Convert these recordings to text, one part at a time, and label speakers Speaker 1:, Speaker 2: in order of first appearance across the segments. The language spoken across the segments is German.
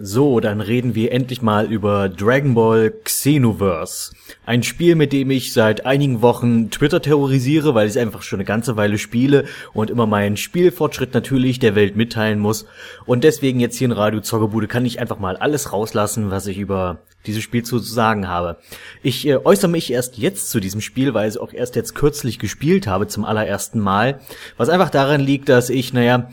Speaker 1: So, dann reden wir endlich mal über Dragon Ball Xenoverse. Ein Spiel, mit dem ich seit einigen Wochen Twitter terrorisiere, weil ich es einfach schon eine ganze Weile spiele und immer meinen Spielfortschritt natürlich der Welt mitteilen muss. Und deswegen jetzt hier in Radio Zockerbude kann ich einfach mal alles rauslassen, was ich über dieses Spiel zu sagen habe. Ich äh, äußere mich erst jetzt zu diesem Spiel, weil ich es auch erst jetzt kürzlich gespielt habe zum allerersten Mal. Was einfach daran liegt, dass ich, naja,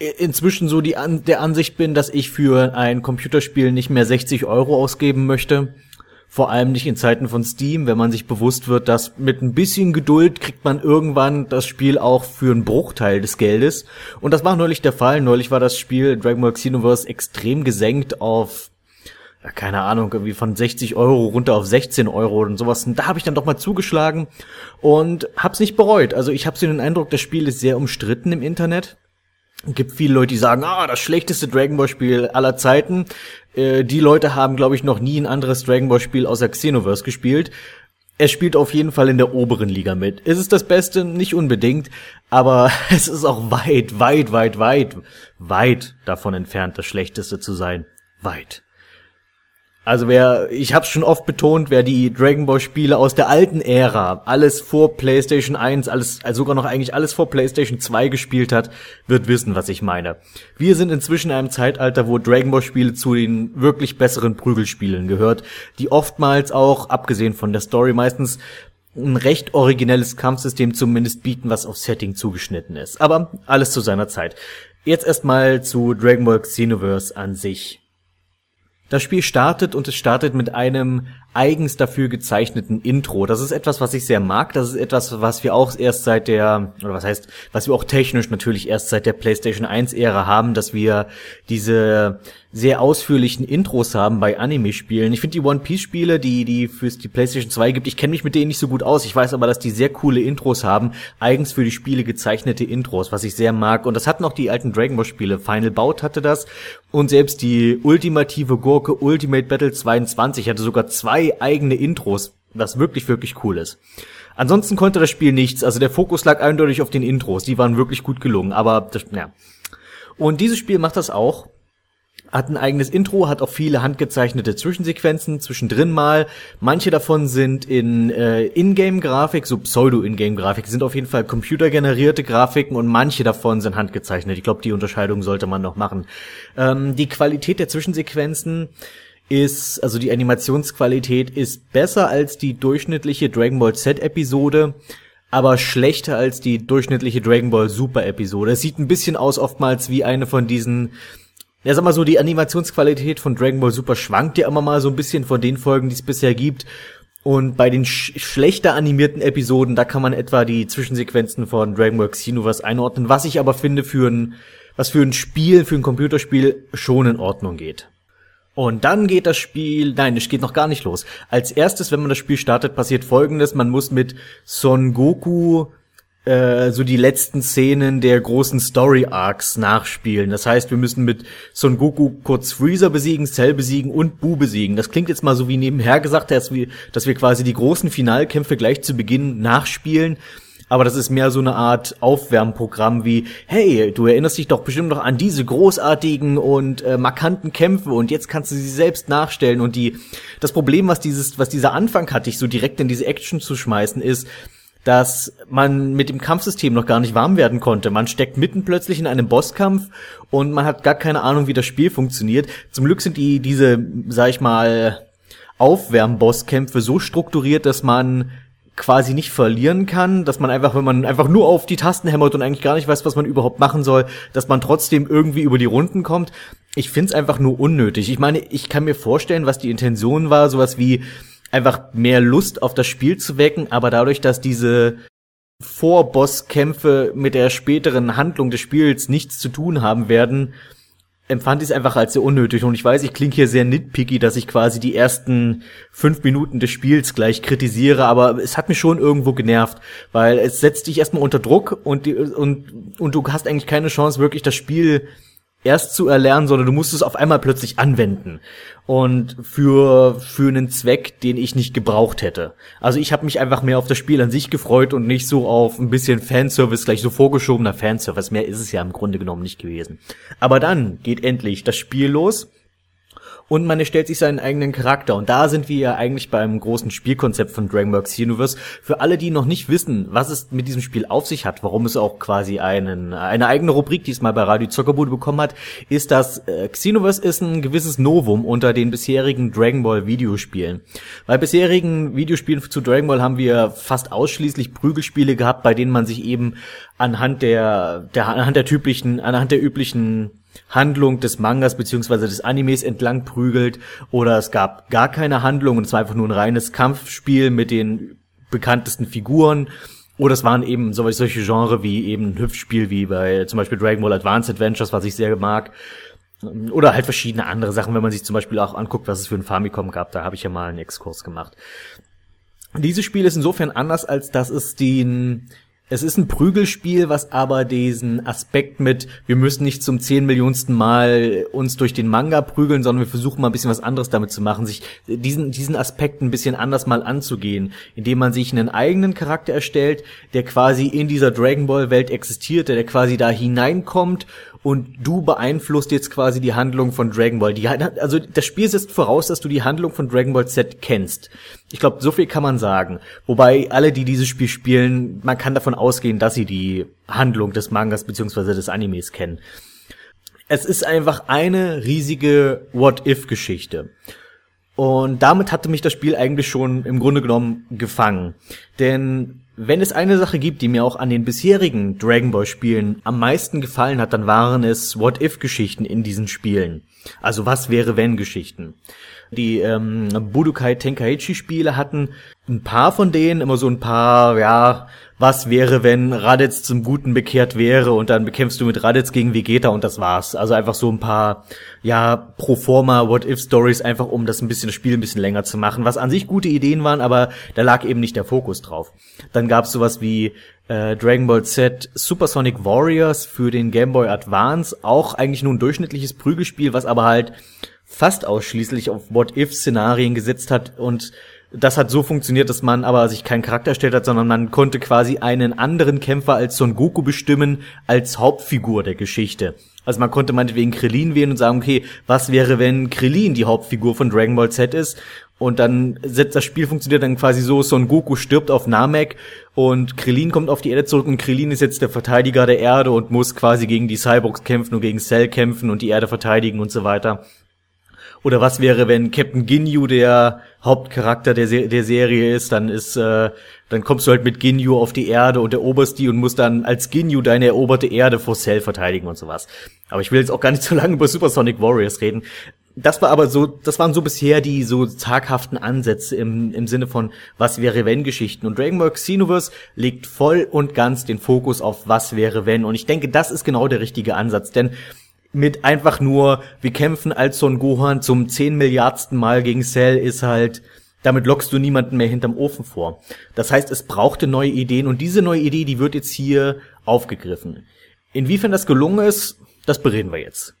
Speaker 1: inzwischen so die An der Ansicht bin, dass ich für ein Computerspiel nicht mehr 60 Euro ausgeben möchte. Vor allem nicht in Zeiten von Steam, wenn man sich bewusst wird, dass mit ein bisschen Geduld kriegt man irgendwann das Spiel auch für einen Bruchteil des Geldes. Und das war neulich der Fall. Neulich war das Spiel Dragon Ball Xenoverse extrem gesenkt auf, ja, keine Ahnung, irgendwie von 60 Euro runter auf 16 Euro und sowas. Und da habe ich dann doch mal zugeschlagen und hab's nicht bereut. Also ich habe so den Eindruck, das Spiel ist sehr umstritten im Internet gibt viele Leute, die sagen, ah, das schlechteste Dragon Ball Spiel aller Zeiten. Äh, die Leute haben, glaube ich, noch nie ein anderes Dragon Ball Spiel außer Xenoverse gespielt. Er spielt auf jeden Fall in der oberen Liga mit. Ist es das Beste? Nicht unbedingt, aber es ist auch weit, weit, weit, weit, weit davon entfernt, das Schlechteste zu sein. Weit. Also wer, ich habe schon oft betont, wer die Dragon Ball Spiele aus der alten Ära, alles vor PlayStation 1, alles, also sogar noch eigentlich alles vor PlayStation 2 gespielt hat, wird wissen, was ich meine. Wir sind inzwischen in einem Zeitalter, wo Dragon Ball Spiele zu den wirklich besseren Prügelspielen gehört, die oftmals auch, abgesehen von der Story, meistens ein recht originelles Kampfsystem zumindest bieten, was auf Setting zugeschnitten ist. Aber alles zu seiner Zeit. Jetzt erstmal zu Dragon Ball Xenoverse an sich. Das Spiel startet und es startet mit einem eigens dafür gezeichneten Intro. Das ist etwas, was ich sehr mag. Das ist etwas, was wir auch erst seit der, oder was heißt, was wir auch technisch natürlich erst seit der PlayStation 1 Ära haben, dass wir diese sehr ausführlichen Intros haben bei Anime-Spielen. Ich finde die One Piece Spiele, die die fürs die PlayStation 2 gibt, ich kenne mich mit denen nicht so gut aus. Ich weiß aber, dass die sehr coole Intros haben, eigens für die Spiele gezeichnete Intros, was ich sehr mag. Und das hatten auch die alten Dragon Ball Spiele. Final Bout hatte das und selbst die ultimative Gurke Ultimate Battle 22 hatte sogar zwei eigene Intros, was wirklich wirklich cool ist. Ansonsten konnte das Spiel nichts. Also der Fokus lag eindeutig auf den Intros. Die waren wirklich gut gelungen. Aber das, ja. Und dieses Spiel macht das auch hat ein eigenes Intro, hat auch viele handgezeichnete Zwischensequenzen zwischendrin mal. Manche davon sind in äh, Ingame-Grafik, so Pseudo-Ingame-Grafik, sind auf jeden Fall computergenerierte Grafiken und manche davon sind handgezeichnet. Ich glaube, die Unterscheidung sollte man noch machen. Ähm, die Qualität der Zwischensequenzen ist, also die Animationsqualität ist besser als die durchschnittliche Dragon Ball Z-Episode aber schlechter als die durchschnittliche Dragon Ball Super Episode. Es sieht ein bisschen aus oftmals wie eine von diesen ja, sag mal so, die Animationsqualität von Dragon Ball Super schwankt ja immer mal so ein bisschen von den Folgen, die es bisher gibt. Und bei den sch schlechter animierten Episoden, da kann man etwa die Zwischensequenzen von Dragon Ball Xenoverse einordnen, was ich aber finde für ein, was für ein Spiel, für ein Computerspiel schon in Ordnung geht. Und dann geht das Spiel, nein, es geht noch gar nicht los. Als erstes, wenn man das Spiel startet, passiert folgendes, man muss mit Son Goku äh, so die letzten Szenen der großen Story Arcs nachspielen. Das heißt, wir müssen mit Son Goku kurz Freezer besiegen, Cell besiegen und Bu besiegen. Das klingt jetzt mal so wie nebenher gesagt, dass wir, dass wir quasi die großen Finalkämpfe gleich zu Beginn nachspielen. Aber das ist mehr so eine Art Aufwärmprogramm wie, hey, du erinnerst dich doch bestimmt noch an diese großartigen und äh, markanten Kämpfe und jetzt kannst du sie selbst nachstellen. Und die, das Problem, was dieses, was dieser Anfang hat, dich so direkt in diese Action zu schmeißen, ist, dass man mit dem Kampfsystem noch gar nicht warm werden konnte. Man steckt mitten plötzlich in einem Bosskampf und man hat gar keine Ahnung, wie das Spiel funktioniert. Zum Glück sind die diese, sag ich mal, Aufwärm-Bosskämpfe so strukturiert, dass man quasi nicht verlieren kann, dass man einfach, wenn man einfach nur auf die Tasten hämmert und eigentlich gar nicht weiß, was man überhaupt machen soll, dass man trotzdem irgendwie über die Runden kommt. Ich find's einfach nur unnötig. Ich meine, ich kann mir vorstellen, was die Intention war, sowas wie einfach mehr Lust auf das Spiel zu wecken, aber dadurch, dass diese Vorboskämpfe mit der späteren Handlung des Spiels nichts zu tun haben werden, empfand ich es einfach als sehr unnötig. Und ich weiß, ich klinge hier sehr nitpicky, dass ich quasi die ersten fünf Minuten des Spiels gleich kritisiere, aber es hat mich schon irgendwo genervt, weil es setzt dich erstmal unter Druck und, und, und du hast eigentlich keine Chance, wirklich das Spiel erst zu erlernen, sondern du musst es auf einmal plötzlich anwenden und für für einen Zweck, den ich nicht gebraucht hätte. Also ich habe mich einfach mehr auf das Spiel an sich gefreut und nicht so auf ein bisschen Fanservice, gleich so vorgeschobener Fanservice. Mehr ist es ja im Grunde genommen nicht gewesen. Aber dann geht endlich das Spiel los und man erstellt sich seinen eigenen Charakter. Und da sind wir ja eigentlich beim großen Spielkonzept von DragonWorks Universe. Für alle, die noch nicht wissen, was es mit diesem Spiel auf sich hat, warum es auch quasi einen, eine eigene Rubrik diesmal bei Radio Zockerbude bekommen hat, ist, dass äh, Xenoverse ist ein gewisses Novum unter den bisherigen Dragon Ball Videospielen. Bei bisherigen Videospielen zu Dragon Ball haben wir fast ausschließlich Prügelspiele gehabt, bei denen man sich eben anhand der, der anhand der typischen, anhand der üblichen Handlung des Mangas beziehungsweise des Animes entlang prügelt oder es gab gar keine Handlung und es war einfach nur ein reines Kampfspiel mit den bekanntesten Figuren oder es waren eben solche Genre wie eben ein Hüpfspiel wie bei zum Beispiel Dragon Ball Advanced Adventures, was ich sehr mag. Oder halt verschiedene andere Sachen, wenn man sich zum Beispiel auch anguckt, was es für ein Famicom gab, da habe ich ja mal einen Exkurs gemacht. Dieses Spiel ist insofern anders, als dass es den es ist ein Prügelspiel, was aber diesen Aspekt mit, wir müssen nicht zum zehn Millionsten Mal uns durch den Manga prügeln, sondern wir versuchen mal ein bisschen was anderes damit zu machen, sich diesen, diesen Aspekt ein bisschen anders mal anzugehen, indem man sich einen eigenen Charakter erstellt, der quasi in dieser Dragon Ball Welt existiert, der quasi da hineinkommt und du beeinflusst jetzt quasi die Handlung von Dragon Ball. Die, also das Spiel setzt voraus, dass du die Handlung von Dragon Ball Z kennst. Ich glaube, so viel kann man sagen. Wobei alle, die dieses Spiel spielen, man kann davon ausgehen, dass sie die Handlung des Mangas beziehungsweise des Animes kennen. Es ist einfach eine riesige What-If-Geschichte. Und damit hatte mich das Spiel eigentlich schon im Grunde genommen gefangen. Denn wenn es eine Sache gibt, die mir auch an den bisherigen Dragon Ball Spielen am meisten gefallen hat, dann waren es What-If-Geschichten in diesen Spielen. Also was wäre wenn Geschichten. Die ähm, Budokai Tenkaichi Spiele hatten ein paar von denen, immer so ein paar, ja, was wäre, wenn Raditz zum Guten bekehrt wäre und dann bekämpfst du mit Raditz gegen Vegeta und das war's. Also einfach so ein paar, ja, pro forma What-If-Stories, einfach um das ein bisschen, das Spiel ein bisschen länger zu machen, was an sich gute Ideen waren, aber da lag eben nicht der Fokus drauf. Dann gab's sowas wie äh, Dragon Ball Z Supersonic Warriors für den Game Boy Advance, auch eigentlich nur ein durchschnittliches Prügelspiel, was aber halt fast ausschließlich auf What-If-Szenarien gesetzt hat und das hat so funktioniert, dass man aber sich keinen Charakter erstellt hat, sondern man konnte quasi einen anderen Kämpfer als Son Goku bestimmen als Hauptfigur der Geschichte. Also man konnte meinetwegen Krillin wählen und sagen, okay, was wäre, wenn Krillin die Hauptfigur von Dragon Ball Z ist? Und dann setzt das Spiel funktioniert dann quasi so, Son Goku stirbt auf Namek und Krillin kommt auf die Erde zurück und Krillin ist jetzt der Verteidiger der Erde und muss quasi gegen die Cyborgs kämpfen und gegen Cell kämpfen und die Erde verteidigen und so weiter. Oder was wäre, wenn Captain Ginyu der Hauptcharakter der, Se der Serie ist, dann ist, äh, dann kommst du halt mit Ginyu auf die Erde und eroberst die und musst dann als Ginyu deine eroberte Erde vor Cell verteidigen und sowas. Aber ich will jetzt auch gar nicht so lange über Supersonic Warriors reden. Das war aber so, das waren so bisher die so zaghaften Ansätze im, im Sinne von was wäre wenn Geschichten. Und Dragon Ball Xenoverse legt voll und ganz den Fokus auf was wäre wenn. Und ich denke, das ist genau der richtige Ansatz, denn mit einfach nur, wir kämpfen als Son Gohan zum zehn Milliardsten Mal gegen Cell ist halt, damit lockst du niemanden mehr hinterm Ofen vor. Das heißt, es brauchte neue Ideen und diese neue Idee, die wird jetzt hier aufgegriffen. Inwiefern das gelungen ist, das bereden wir jetzt.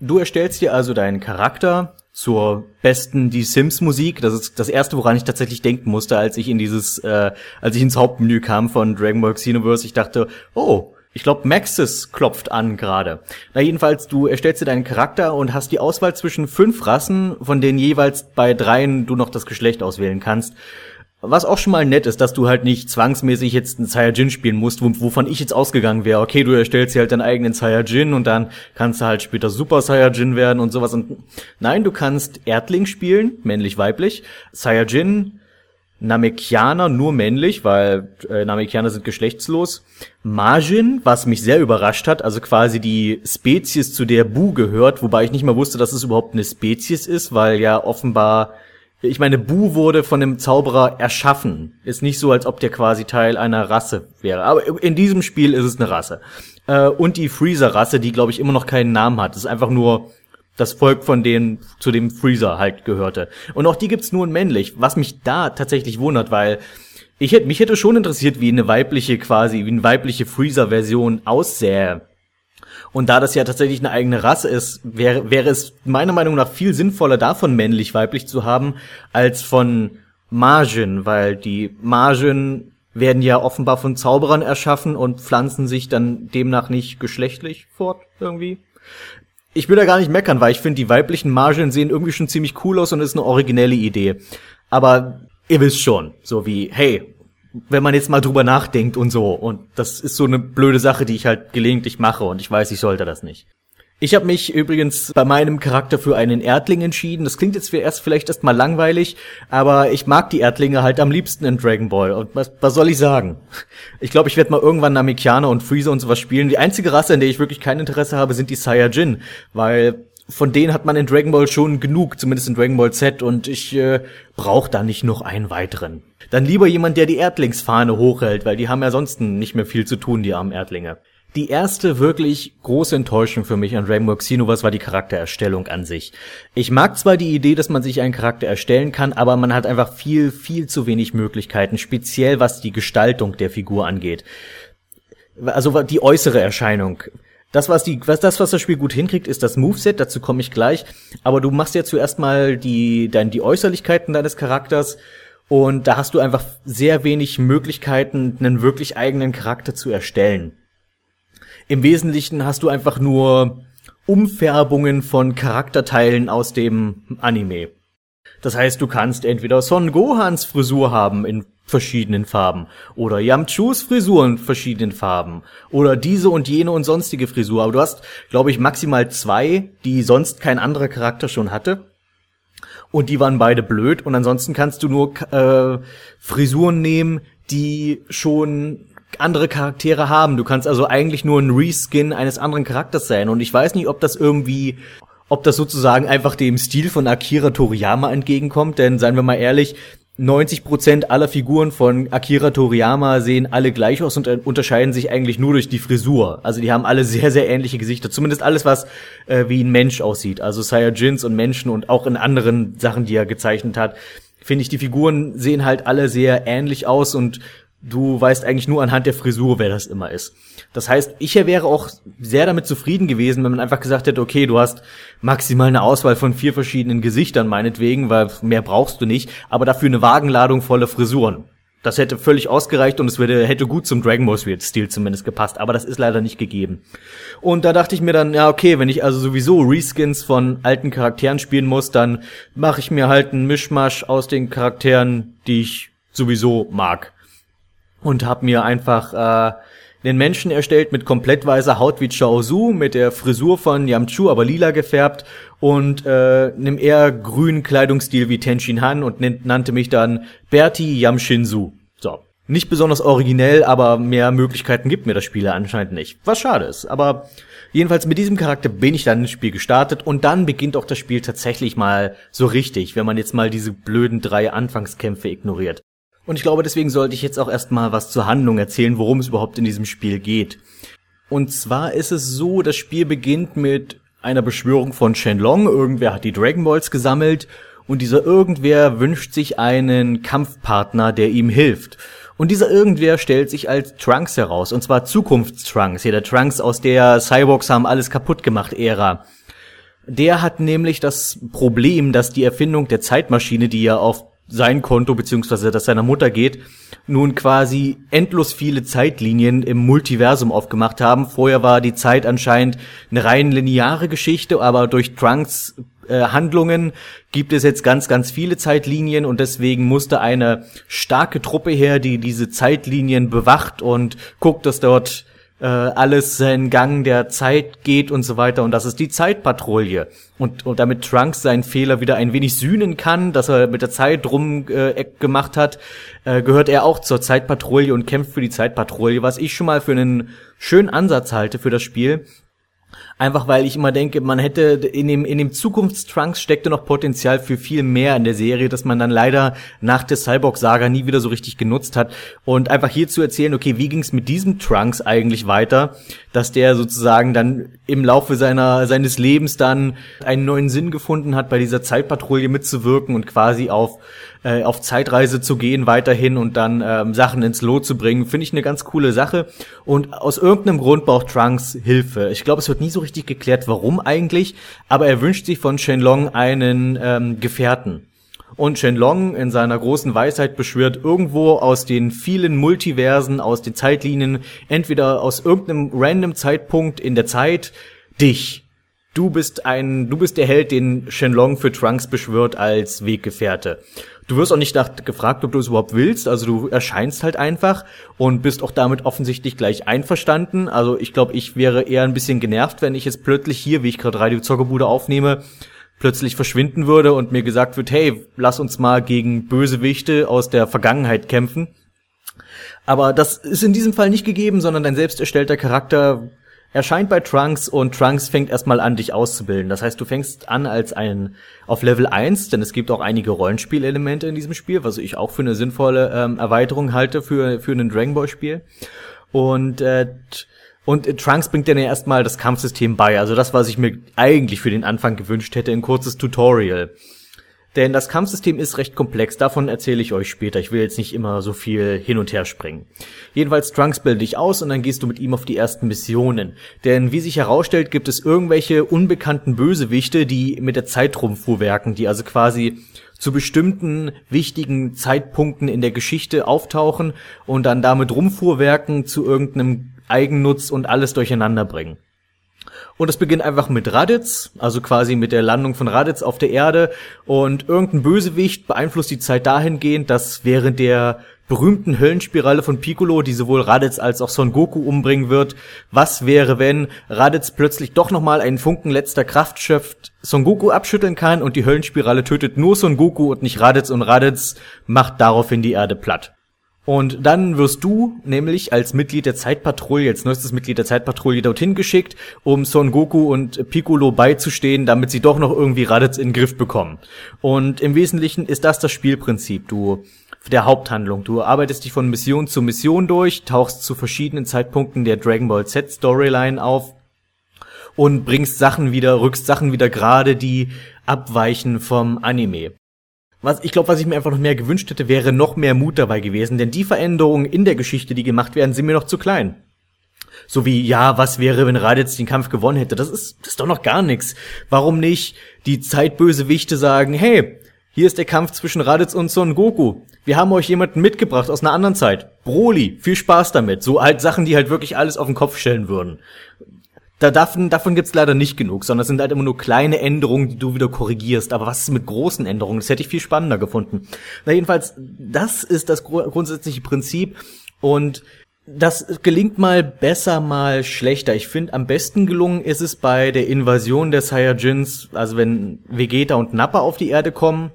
Speaker 1: Du erstellst dir also deinen Charakter zur besten Die Sims Musik. Das ist das erste, woran ich tatsächlich denken musste, als ich in dieses, äh, als ich ins Hauptmenü kam von Dragon Ball Xenoverse. Ich dachte, oh, ich glaube, Maxis klopft an gerade. Na jedenfalls, du erstellst dir deinen Charakter und hast die Auswahl zwischen fünf Rassen, von denen jeweils bei dreien du noch das Geschlecht auswählen kannst. Was auch schon mal nett ist, dass du halt nicht zwangsmäßig jetzt einen Saiyajin spielen musst, wovon ich jetzt ausgegangen wäre. Okay, du erstellst dir halt deinen eigenen Saiyajin und dann kannst du halt später Super Saiyajin werden und sowas. Und nein, du kannst Erdling spielen, männlich-weiblich, Saiyajin, Namekianer nur männlich, weil äh, Namekianer sind geschlechtslos. Majin, was mich sehr überrascht hat, also quasi die Spezies, zu der Bu gehört, wobei ich nicht mal wusste, dass es überhaupt eine Spezies ist, weil ja offenbar, ich meine, Bu wurde von dem Zauberer erschaffen. Ist nicht so, als ob der quasi Teil einer Rasse wäre. Aber in diesem Spiel ist es eine Rasse. Äh, und die Freezer-Rasse, die glaube ich immer noch keinen Namen hat. Das ist einfach nur das Volk von denen zu dem Freezer halt gehörte. Und auch die gibt's nur in männlich, was mich da tatsächlich wundert, weil ich hätte mich hätte schon interessiert, wie eine weibliche quasi, wie eine weibliche Freezer-Version aussähe. Und da das ja tatsächlich eine eigene Rasse ist, wäre, wäre es meiner Meinung nach viel sinnvoller, davon männlich-weiblich zu haben, als von Margin, weil die Margin werden ja offenbar von Zauberern erschaffen und pflanzen sich dann demnach nicht geschlechtlich fort irgendwie. Ich will da gar nicht meckern, weil ich finde, die weiblichen Margin sehen irgendwie schon ziemlich cool aus und ist eine originelle Idee. Aber ihr wisst schon, so wie, hey, wenn man jetzt mal drüber nachdenkt und so. Und das ist so eine blöde Sache, die ich halt gelegentlich mache und ich weiß, ich sollte das nicht. Ich habe mich übrigens bei meinem Charakter für einen Erdling entschieden. Das klingt jetzt erst vielleicht erstmal langweilig, aber ich mag die Erdlinge halt am liebsten in Dragon Ball. Und was, was soll ich sagen? Ich glaube, ich werde mal irgendwann Namekianer und Freezer und sowas spielen. Die einzige Rasse, in der ich wirklich kein Interesse habe, sind die Saiyajin, weil von denen hat man in Dragon Ball schon genug, zumindest in Dragon Ball Z, und ich äh, brauche da nicht noch einen weiteren. Dann lieber jemand, der die Erdlingsfahne hochhält, weil die haben ja sonst nicht mehr viel zu tun, die armen Erdlinge. Die erste wirklich große Enttäuschung für mich an Rainbow Xenoverse war die Charaktererstellung an sich. Ich mag zwar die Idee, dass man sich einen Charakter erstellen kann, aber man hat einfach viel, viel zu wenig Möglichkeiten, speziell was die Gestaltung der Figur angeht. Also die äußere Erscheinung. Das, was die, was das, was das Spiel gut hinkriegt, ist das Moveset, dazu komme ich gleich. Aber du machst ja zuerst mal die, dein, die Äußerlichkeiten deines Charakters und da hast du einfach sehr wenig Möglichkeiten, einen wirklich eigenen Charakter zu erstellen. Im Wesentlichen hast du einfach nur Umfärbungen von Charakterteilen aus dem Anime. Das heißt, du kannst entweder Son Gohans Frisur haben in verschiedenen Farben oder Yamchus Frisur in verschiedenen Farben oder diese und jene und sonstige Frisur. Aber du hast, glaube ich, maximal zwei, die sonst kein anderer Charakter schon hatte. Und die waren beide blöd. Und ansonsten kannst du nur äh, Frisuren nehmen, die schon andere Charaktere haben. Du kannst also eigentlich nur ein Reskin eines anderen Charakters sein. Und ich weiß nicht, ob das irgendwie, ob das sozusagen einfach dem Stil von Akira Toriyama entgegenkommt. Denn seien wir mal ehrlich, 90 Prozent aller Figuren von Akira Toriyama sehen alle gleich aus und unterscheiden sich eigentlich nur durch die Frisur. Also die haben alle sehr, sehr ähnliche Gesichter. Zumindest alles, was äh, wie ein Mensch aussieht. Also Saiyajins und Menschen und auch in anderen Sachen, die er gezeichnet hat, finde ich, die Figuren sehen halt alle sehr ähnlich aus und du weißt eigentlich nur anhand der Frisur, wer das immer ist. Das heißt, ich wäre auch sehr damit zufrieden gewesen, wenn man einfach gesagt hätte, okay, du hast maximal eine Auswahl von vier verschiedenen Gesichtern meinetwegen, weil mehr brauchst du nicht, aber dafür eine Wagenladung voller Frisuren. Das hätte völlig ausgereicht und es würde, hätte gut zum Dragon Ball Stil zumindest gepasst, aber das ist leider nicht gegeben. Und da dachte ich mir dann, ja okay, wenn ich also sowieso Reskins von alten Charakteren spielen muss, dann mache ich mir halt einen Mischmasch aus den Charakteren, die ich sowieso mag und habe mir einfach äh, den Menschen erstellt mit komplett weißer Haut wie Chao Su, mit der Frisur von Yamchu, aber lila gefärbt und äh, einem eher grünen Kleidungsstil wie Tenshin Han und nannte mich dann Berti Yamshinsu. So. Nicht besonders originell, aber mehr Möglichkeiten gibt mir das Spiel anscheinend nicht. Was schade ist. Aber jedenfalls mit diesem Charakter bin ich dann ins Spiel gestartet und dann beginnt auch das Spiel tatsächlich mal so richtig, wenn man jetzt mal diese blöden drei Anfangskämpfe ignoriert. Und ich glaube, deswegen sollte ich jetzt auch erstmal was zur Handlung erzählen, worum es überhaupt in diesem Spiel geht. Und zwar ist es so, das Spiel beginnt mit einer Beschwörung von Shenlong. Irgendwer hat die Dragon Balls gesammelt und dieser Irgendwer wünscht sich einen Kampfpartner, der ihm hilft. Und dieser Irgendwer stellt sich als Trunks heraus, und zwar Zukunftstrunks, hier der Trunks aus der Cyborgs haben alles kaputt gemacht Ära. Der hat nämlich das Problem, dass die Erfindung der Zeitmaschine, die ja auf sein Konto beziehungsweise das seiner Mutter geht, nun quasi endlos viele Zeitlinien im Multiversum aufgemacht haben. Vorher war die Zeit anscheinend eine rein lineare Geschichte, aber durch Trunks äh, Handlungen gibt es jetzt ganz, ganz viele Zeitlinien und deswegen musste eine starke Truppe her, die diese Zeitlinien bewacht und guckt, dass dort äh, alles seinen Gang der Zeit geht und so weiter. Und das ist die Zeitpatrouille. Und, und damit Trunks seinen Fehler wieder ein wenig sühnen kann, dass er mit der Zeit rum äh, gemacht hat, äh, gehört er auch zur Zeitpatrouille und kämpft für die Zeitpatrouille, was ich schon mal für einen schönen Ansatz halte für das Spiel. Einfach weil ich immer denke, man hätte in dem, in dem Zukunftstrunks steckte noch Potenzial für viel mehr in der Serie, dass man dann leider nach der Cyborg-Saga nie wieder so richtig genutzt hat. Und einfach hier zu erzählen, okay, wie ging es mit diesem Trunks eigentlich weiter, dass der sozusagen dann im Laufe seiner, seines Lebens dann einen neuen Sinn gefunden hat, bei dieser Zeitpatrouille mitzuwirken und quasi auf äh, auf Zeitreise zu gehen weiterhin und dann ähm, Sachen ins Lot zu bringen, finde ich eine ganz coole Sache. Und aus irgendeinem Grund braucht Trunks Hilfe. Ich glaube, es wird nie so richtig geklärt, warum eigentlich, aber er wünscht sich von Shenlong einen ähm, Gefährten. Und Shenlong in seiner großen Weisheit beschwört irgendwo aus den vielen Multiversen, aus den Zeitlinien, entweder aus irgendeinem random Zeitpunkt in der Zeit, dich. Du bist ein, du bist der Held, den Shenlong für Trunks beschwört als Weggefährte. Du wirst auch nicht nach, gefragt, ob du es überhaupt willst. Also du erscheinst halt einfach und bist auch damit offensichtlich gleich einverstanden. Also ich glaube, ich wäre eher ein bisschen genervt, wenn ich jetzt plötzlich hier, wie ich gerade Radio Zockerbude aufnehme, plötzlich verschwinden würde und mir gesagt wird, hey, lass uns mal gegen Bösewichte aus der Vergangenheit kämpfen. Aber das ist in diesem Fall nicht gegeben, sondern dein selbst erstellter Charakter erscheint bei Trunks und Trunks fängt erstmal an, dich auszubilden. Das heißt, du fängst an als ein auf Level 1, denn es gibt auch einige Rollenspielelemente in diesem Spiel, was ich auch für eine sinnvolle ähm, Erweiterung halte für, für ein Dragon Ball Spiel. Und äh, und Trunks bringt dir ja erstmal das Kampfsystem bei, also das, was ich mir eigentlich für den Anfang gewünscht hätte, ein kurzes Tutorial. Denn das Kampfsystem ist recht komplex, davon erzähle ich euch später. Ich will jetzt nicht immer so viel hin und her springen. Jedenfalls Trunks bildet dich aus und dann gehst du mit ihm auf die ersten Missionen. Denn wie sich herausstellt, gibt es irgendwelche unbekannten Bösewichte, die mit der Zeit rumfuhrwerken, die also quasi zu bestimmten wichtigen Zeitpunkten in der Geschichte auftauchen und dann damit rumfuhrwerken zu irgendeinem Eigennutz und alles durcheinander bringen. Und es beginnt einfach mit Raditz, also quasi mit der Landung von Raditz auf der Erde. Und irgendein Bösewicht beeinflusst die Zeit dahingehend, dass während der berühmten Höllenspirale von Piccolo, die sowohl Raditz als auch Son Goku umbringen wird, was wäre, wenn Raditz plötzlich doch nochmal einen Funken letzter Kraft schöpft, Son Goku abschütteln kann und die Höllenspirale tötet nur Son Goku und nicht Raditz und Raditz macht daraufhin die Erde platt. Und dann wirst du nämlich als Mitglied der Zeitpatrouille, als neuestes Mitglied der Zeitpatrouille dorthin geschickt, um Son Goku und Piccolo beizustehen, damit sie doch noch irgendwie Raditz in den Griff bekommen. Und im Wesentlichen ist das das Spielprinzip. Du der Haupthandlung. Du arbeitest dich von Mission zu Mission durch, tauchst zu verschiedenen Zeitpunkten der Dragon Ball Z Storyline auf und bringst Sachen wieder, rückst Sachen wieder gerade, die abweichen vom Anime. Was ich glaube, was ich mir einfach noch mehr gewünscht hätte, wäre noch mehr Mut dabei gewesen, denn die Veränderungen in der Geschichte, die gemacht werden, sind mir noch zu klein. So wie, ja, was wäre, wenn Raditz den Kampf gewonnen hätte? Das ist, das ist doch noch gar nichts. Warum nicht die Zeitbösewichte sagen, hey, hier ist der Kampf zwischen Raditz und Son Goku. Wir haben euch jemanden mitgebracht aus einer anderen Zeit. Broly, viel Spaß damit. So halt Sachen, die halt wirklich alles auf den Kopf stellen würden da davon, davon gibt's leider nicht genug, sondern es sind halt immer nur kleine Änderungen, die du wieder korrigierst. Aber was ist mit großen Änderungen? Das hätte ich viel spannender gefunden. Na jedenfalls, das ist das grundsätzliche Prinzip und das gelingt mal besser, mal schlechter. Ich finde, am besten gelungen ist es bei der Invasion der Saiyajins, also wenn Vegeta und Nappa auf die Erde kommen.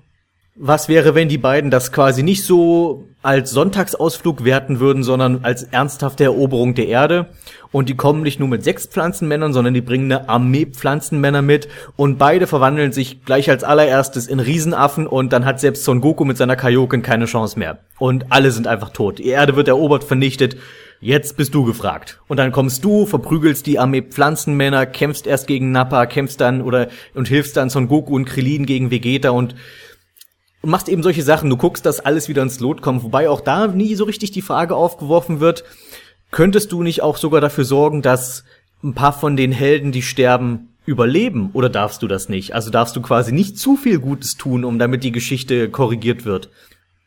Speaker 1: Was wäre, wenn die beiden das quasi nicht so als Sonntagsausflug werten würden, sondern als ernsthafte Eroberung der Erde und die kommen nicht nur mit sechs Pflanzenmännern, sondern die bringen eine Armee Pflanzenmänner mit und beide verwandeln sich gleich als allererstes in Riesenaffen und dann hat selbst Son Goku mit seiner Kaioken keine Chance mehr. Und alle sind einfach tot. Die Erde wird erobert, vernichtet. Jetzt bist du gefragt. Und dann kommst du, verprügelst die Armee Pflanzenmänner, kämpfst erst gegen Nappa, kämpfst dann oder und hilfst dann Son Goku und Krillin gegen Vegeta und und machst eben solche Sachen. Du guckst, dass alles wieder ins Lot kommt, wobei auch da nie so richtig die Frage aufgeworfen wird, Könntest du nicht auch sogar dafür sorgen, dass ein paar von den Helden, die sterben, überleben? Oder darfst du das nicht? Also darfst du quasi nicht zu viel Gutes tun, um damit die Geschichte korrigiert wird?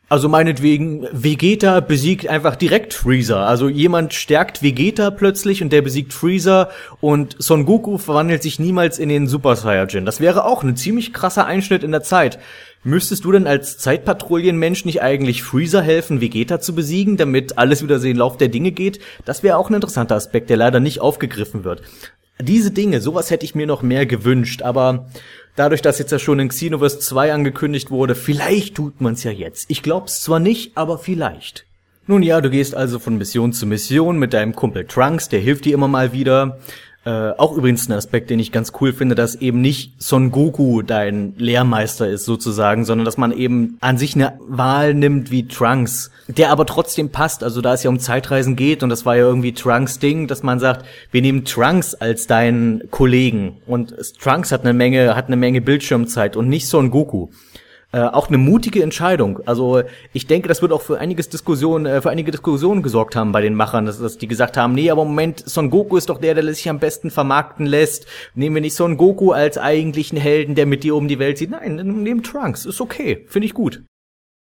Speaker 1: Also meinetwegen, Vegeta besiegt einfach direkt Freezer. Also jemand stärkt Vegeta plötzlich und der besiegt Freezer und Son Goku verwandelt sich niemals in den Super Saiyajin. Das wäre auch ein ziemlich krasser Einschnitt in der Zeit. Müsstest du denn als Zeitpatrouillenmensch nicht eigentlich Freezer helfen, Vegeta zu besiegen, damit alles wieder den Lauf der Dinge geht? Das wäre auch ein interessanter Aspekt, der leider nicht aufgegriffen wird. Diese Dinge, sowas hätte ich mir noch mehr gewünscht, aber dadurch, dass jetzt ja schon in Xenoverse 2 angekündigt wurde, vielleicht tut man's ja jetzt. Ich glaub's zwar nicht, aber vielleicht. Nun ja, du gehst also von Mission zu Mission mit deinem Kumpel Trunks, der hilft dir immer mal wieder. Äh, auch übrigens ein Aspekt, den ich ganz cool finde, dass eben nicht Son Goku dein Lehrmeister ist sozusagen, sondern dass man eben an sich eine Wahl nimmt wie Trunks, der aber trotzdem passt. Also da es ja um Zeitreisen geht und das war ja irgendwie Trunks Ding, dass man sagt, wir nehmen Trunks als deinen Kollegen und Trunks hat eine Menge, hat eine Menge Bildschirmzeit und nicht Son Goku. Äh, auch eine mutige Entscheidung. Also ich denke, das wird auch für einiges Diskussion, äh, für einige Diskussionen gesorgt haben bei den Machern, dass, dass die gesagt haben, nee, aber Moment, Son Goku ist doch der, der sich am besten vermarkten lässt. Nehmen wir nicht Son Goku als eigentlichen Helden, der mit dir um die Welt zieht. Nein, nehmen Trunks. Ist okay. Finde ich gut.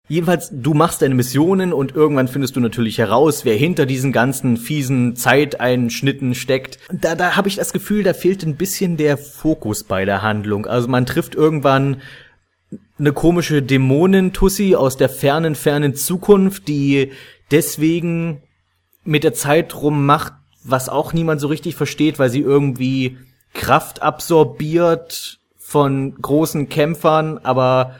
Speaker 1: Jedenfalls, du machst deine Missionen und irgendwann findest du natürlich heraus, wer hinter diesen ganzen fiesen Zeiteinschnitten steckt. Da, da habe ich das Gefühl, da fehlt ein bisschen der Fokus bei der Handlung. Also man trifft irgendwann eine komische Dämonentussi aus der fernen, fernen Zukunft, die deswegen mit der Zeit rummacht, was auch niemand so richtig versteht, weil sie irgendwie Kraft absorbiert von großen Kämpfern, aber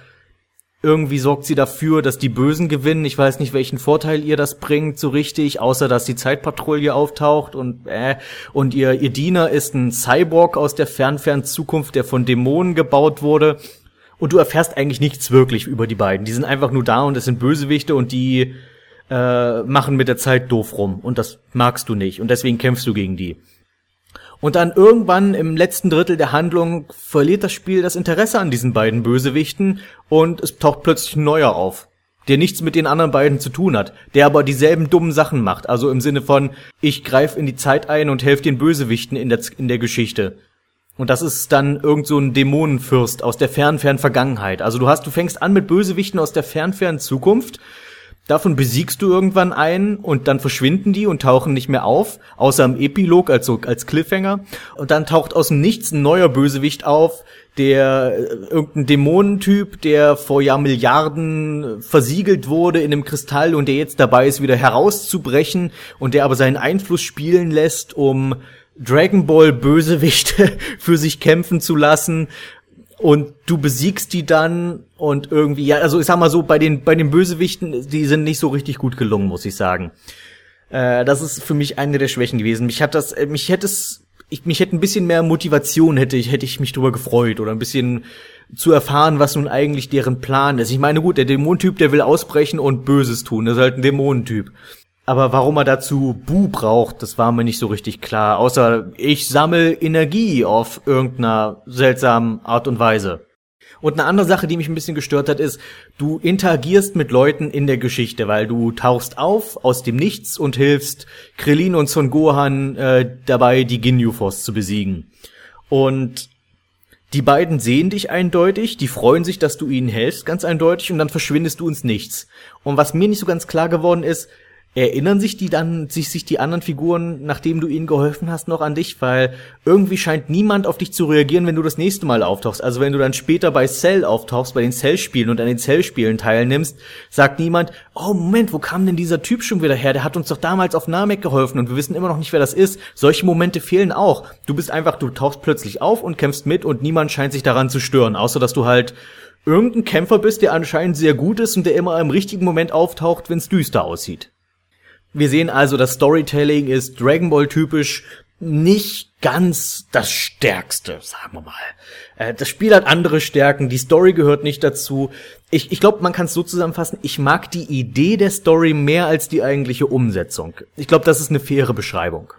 Speaker 1: irgendwie sorgt sie dafür, dass die Bösen gewinnen. Ich weiß nicht, welchen Vorteil ihr das bringt so richtig, außer dass die Zeitpatrouille auftaucht und äh, und ihr ihr Diener ist ein Cyborg aus der fernfern Zukunft, der von Dämonen gebaut wurde. Und du erfährst eigentlich nichts wirklich über die beiden. Die sind einfach nur da und es sind Bösewichte und die äh, machen mit der Zeit doof rum. Und das magst du nicht. Und deswegen kämpfst du gegen die. Und dann irgendwann im letzten Drittel der Handlung verliert das Spiel das Interesse an diesen beiden Bösewichten und es taucht plötzlich ein neuer auf, der nichts mit den anderen beiden zu tun hat, der aber dieselben dummen Sachen macht. Also im Sinne von, ich greife in die Zeit ein und helfe den Bösewichten in der, in der Geschichte. Und das ist dann irgend so ein Dämonenfürst aus der fern, fern Vergangenheit. Also du hast, du fängst an mit Bösewichten aus der fern, fern Zukunft Davon besiegst du irgendwann einen und dann verschwinden die und tauchen nicht mehr auf, außer im Epilog, also als Cliffhanger. Und dann taucht aus dem Nichts ein neuer Bösewicht auf, der äh, irgendein Dämonentyp, der vor Jahr Milliarden versiegelt wurde in einem Kristall und der jetzt dabei ist, wieder herauszubrechen und der aber seinen Einfluss spielen lässt, um Dragon Ball Bösewichte für sich kämpfen zu lassen und du besiegst die dann und irgendwie, ja, also ich sag mal so, bei den, bei den Bösewichten, die sind nicht so richtig gut gelungen, muss ich sagen. Äh, das ist für mich eine der Schwächen gewesen. Mich hat das, äh, mich hätte es, ich, mich hätte ein bisschen mehr Motivation, hätte ich, hätte ich mich drüber gefreut oder ein bisschen zu erfahren, was nun eigentlich deren Plan ist. Ich meine, gut, der Dämonentyp, der will ausbrechen und Böses tun. Das ist halt ein Dämonentyp. Aber warum er dazu Bu braucht, das war mir nicht so richtig klar. Außer ich sammel Energie auf irgendeiner seltsamen Art und Weise. Und eine andere Sache, die mich ein bisschen gestört hat, ist, du interagierst mit Leuten in der Geschichte, weil du tauchst auf aus dem Nichts und hilfst Krillin und Son Gohan äh, dabei, die Ginyu Force zu besiegen. Und die beiden sehen dich eindeutig, die freuen sich, dass du ihnen helfst, ganz eindeutig, und dann verschwindest du ins Nichts. Und was mir nicht so ganz klar geworden ist, Erinnern sich die dann, sich, sich die anderen Figuren, nachdem du ihnen geholfen hast, noch an dich? Weil irgendwie scheint niemand auf dich zu reagieren, wenn du das nächste Mal auftauchst. Also wenn du dann später bei Cell auftauchst, bei den Cell-Spielen und an den Cell-Spielen teilnimmst, sagt niemand, oh Moment, wo kam denn dieser Typ schon wieder her? Der hat uns doch damals auf Namek geholfen und wir wissen immer noch nicht, wer das ist. Solche Momente fehlen auch. Du bist einfach, du tauchst plötzlich auf und kämpfst mit und niemand scheint sich daran zu stören, außer dass du halt irgendein Kämpfer bist, der anscheinend sehr gut ist und der immer im richtigen Moment auftaucht, wenn es düster aussieht. Wir sehen also, das Storytelling ist Dragon Ball typisch nicht ganz das Stärkste, sagen wir mal. Äh, das Spiel hat andere Stärken, die Story gehört nicht dazu. Ich, ich glaube, man kann es so zusammenfassen, ich mag die Idee der Story mehr als die eigentliche Umsetzung. Ich glaube, das ist eine faire Beschreibung.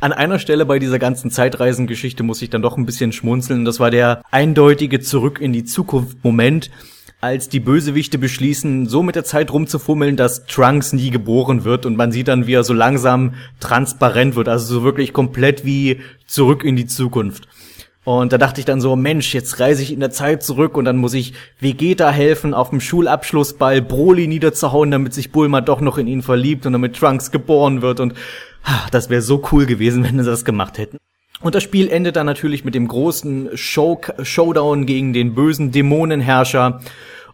Speaker 1: An einer Stelle bei dieser ganzen Zeitreisengeschichte muss ich dann doch ein bisschen schmunzeln. Das war der eindeutige Zurück in die Zukunft Moment, als die Bösewichte beschließen, so mit der Zeit rumzufummeln, dass Trunks nie geboren wird und man sieht dann, wie er so langsam transparent wird, also so wirklich komplett wie zurück in die Zukunft. Und da dachte ich dann so, Mensch, jetzt reise ich in der Zeit zurück und dann muss ich Vegeta helfen, auf dem Schulabschlussball Broly niederzuhauen, damit sich Bulma doch noch in ihn verliebt und damit Trunks geboren wird und ach, das wäre so cool gewesen, wenn sie das gemacht hätten. Und das Spiel endet dann natürlich mit dem großen Show Showdown gegen den bösen Dämonenherrscher.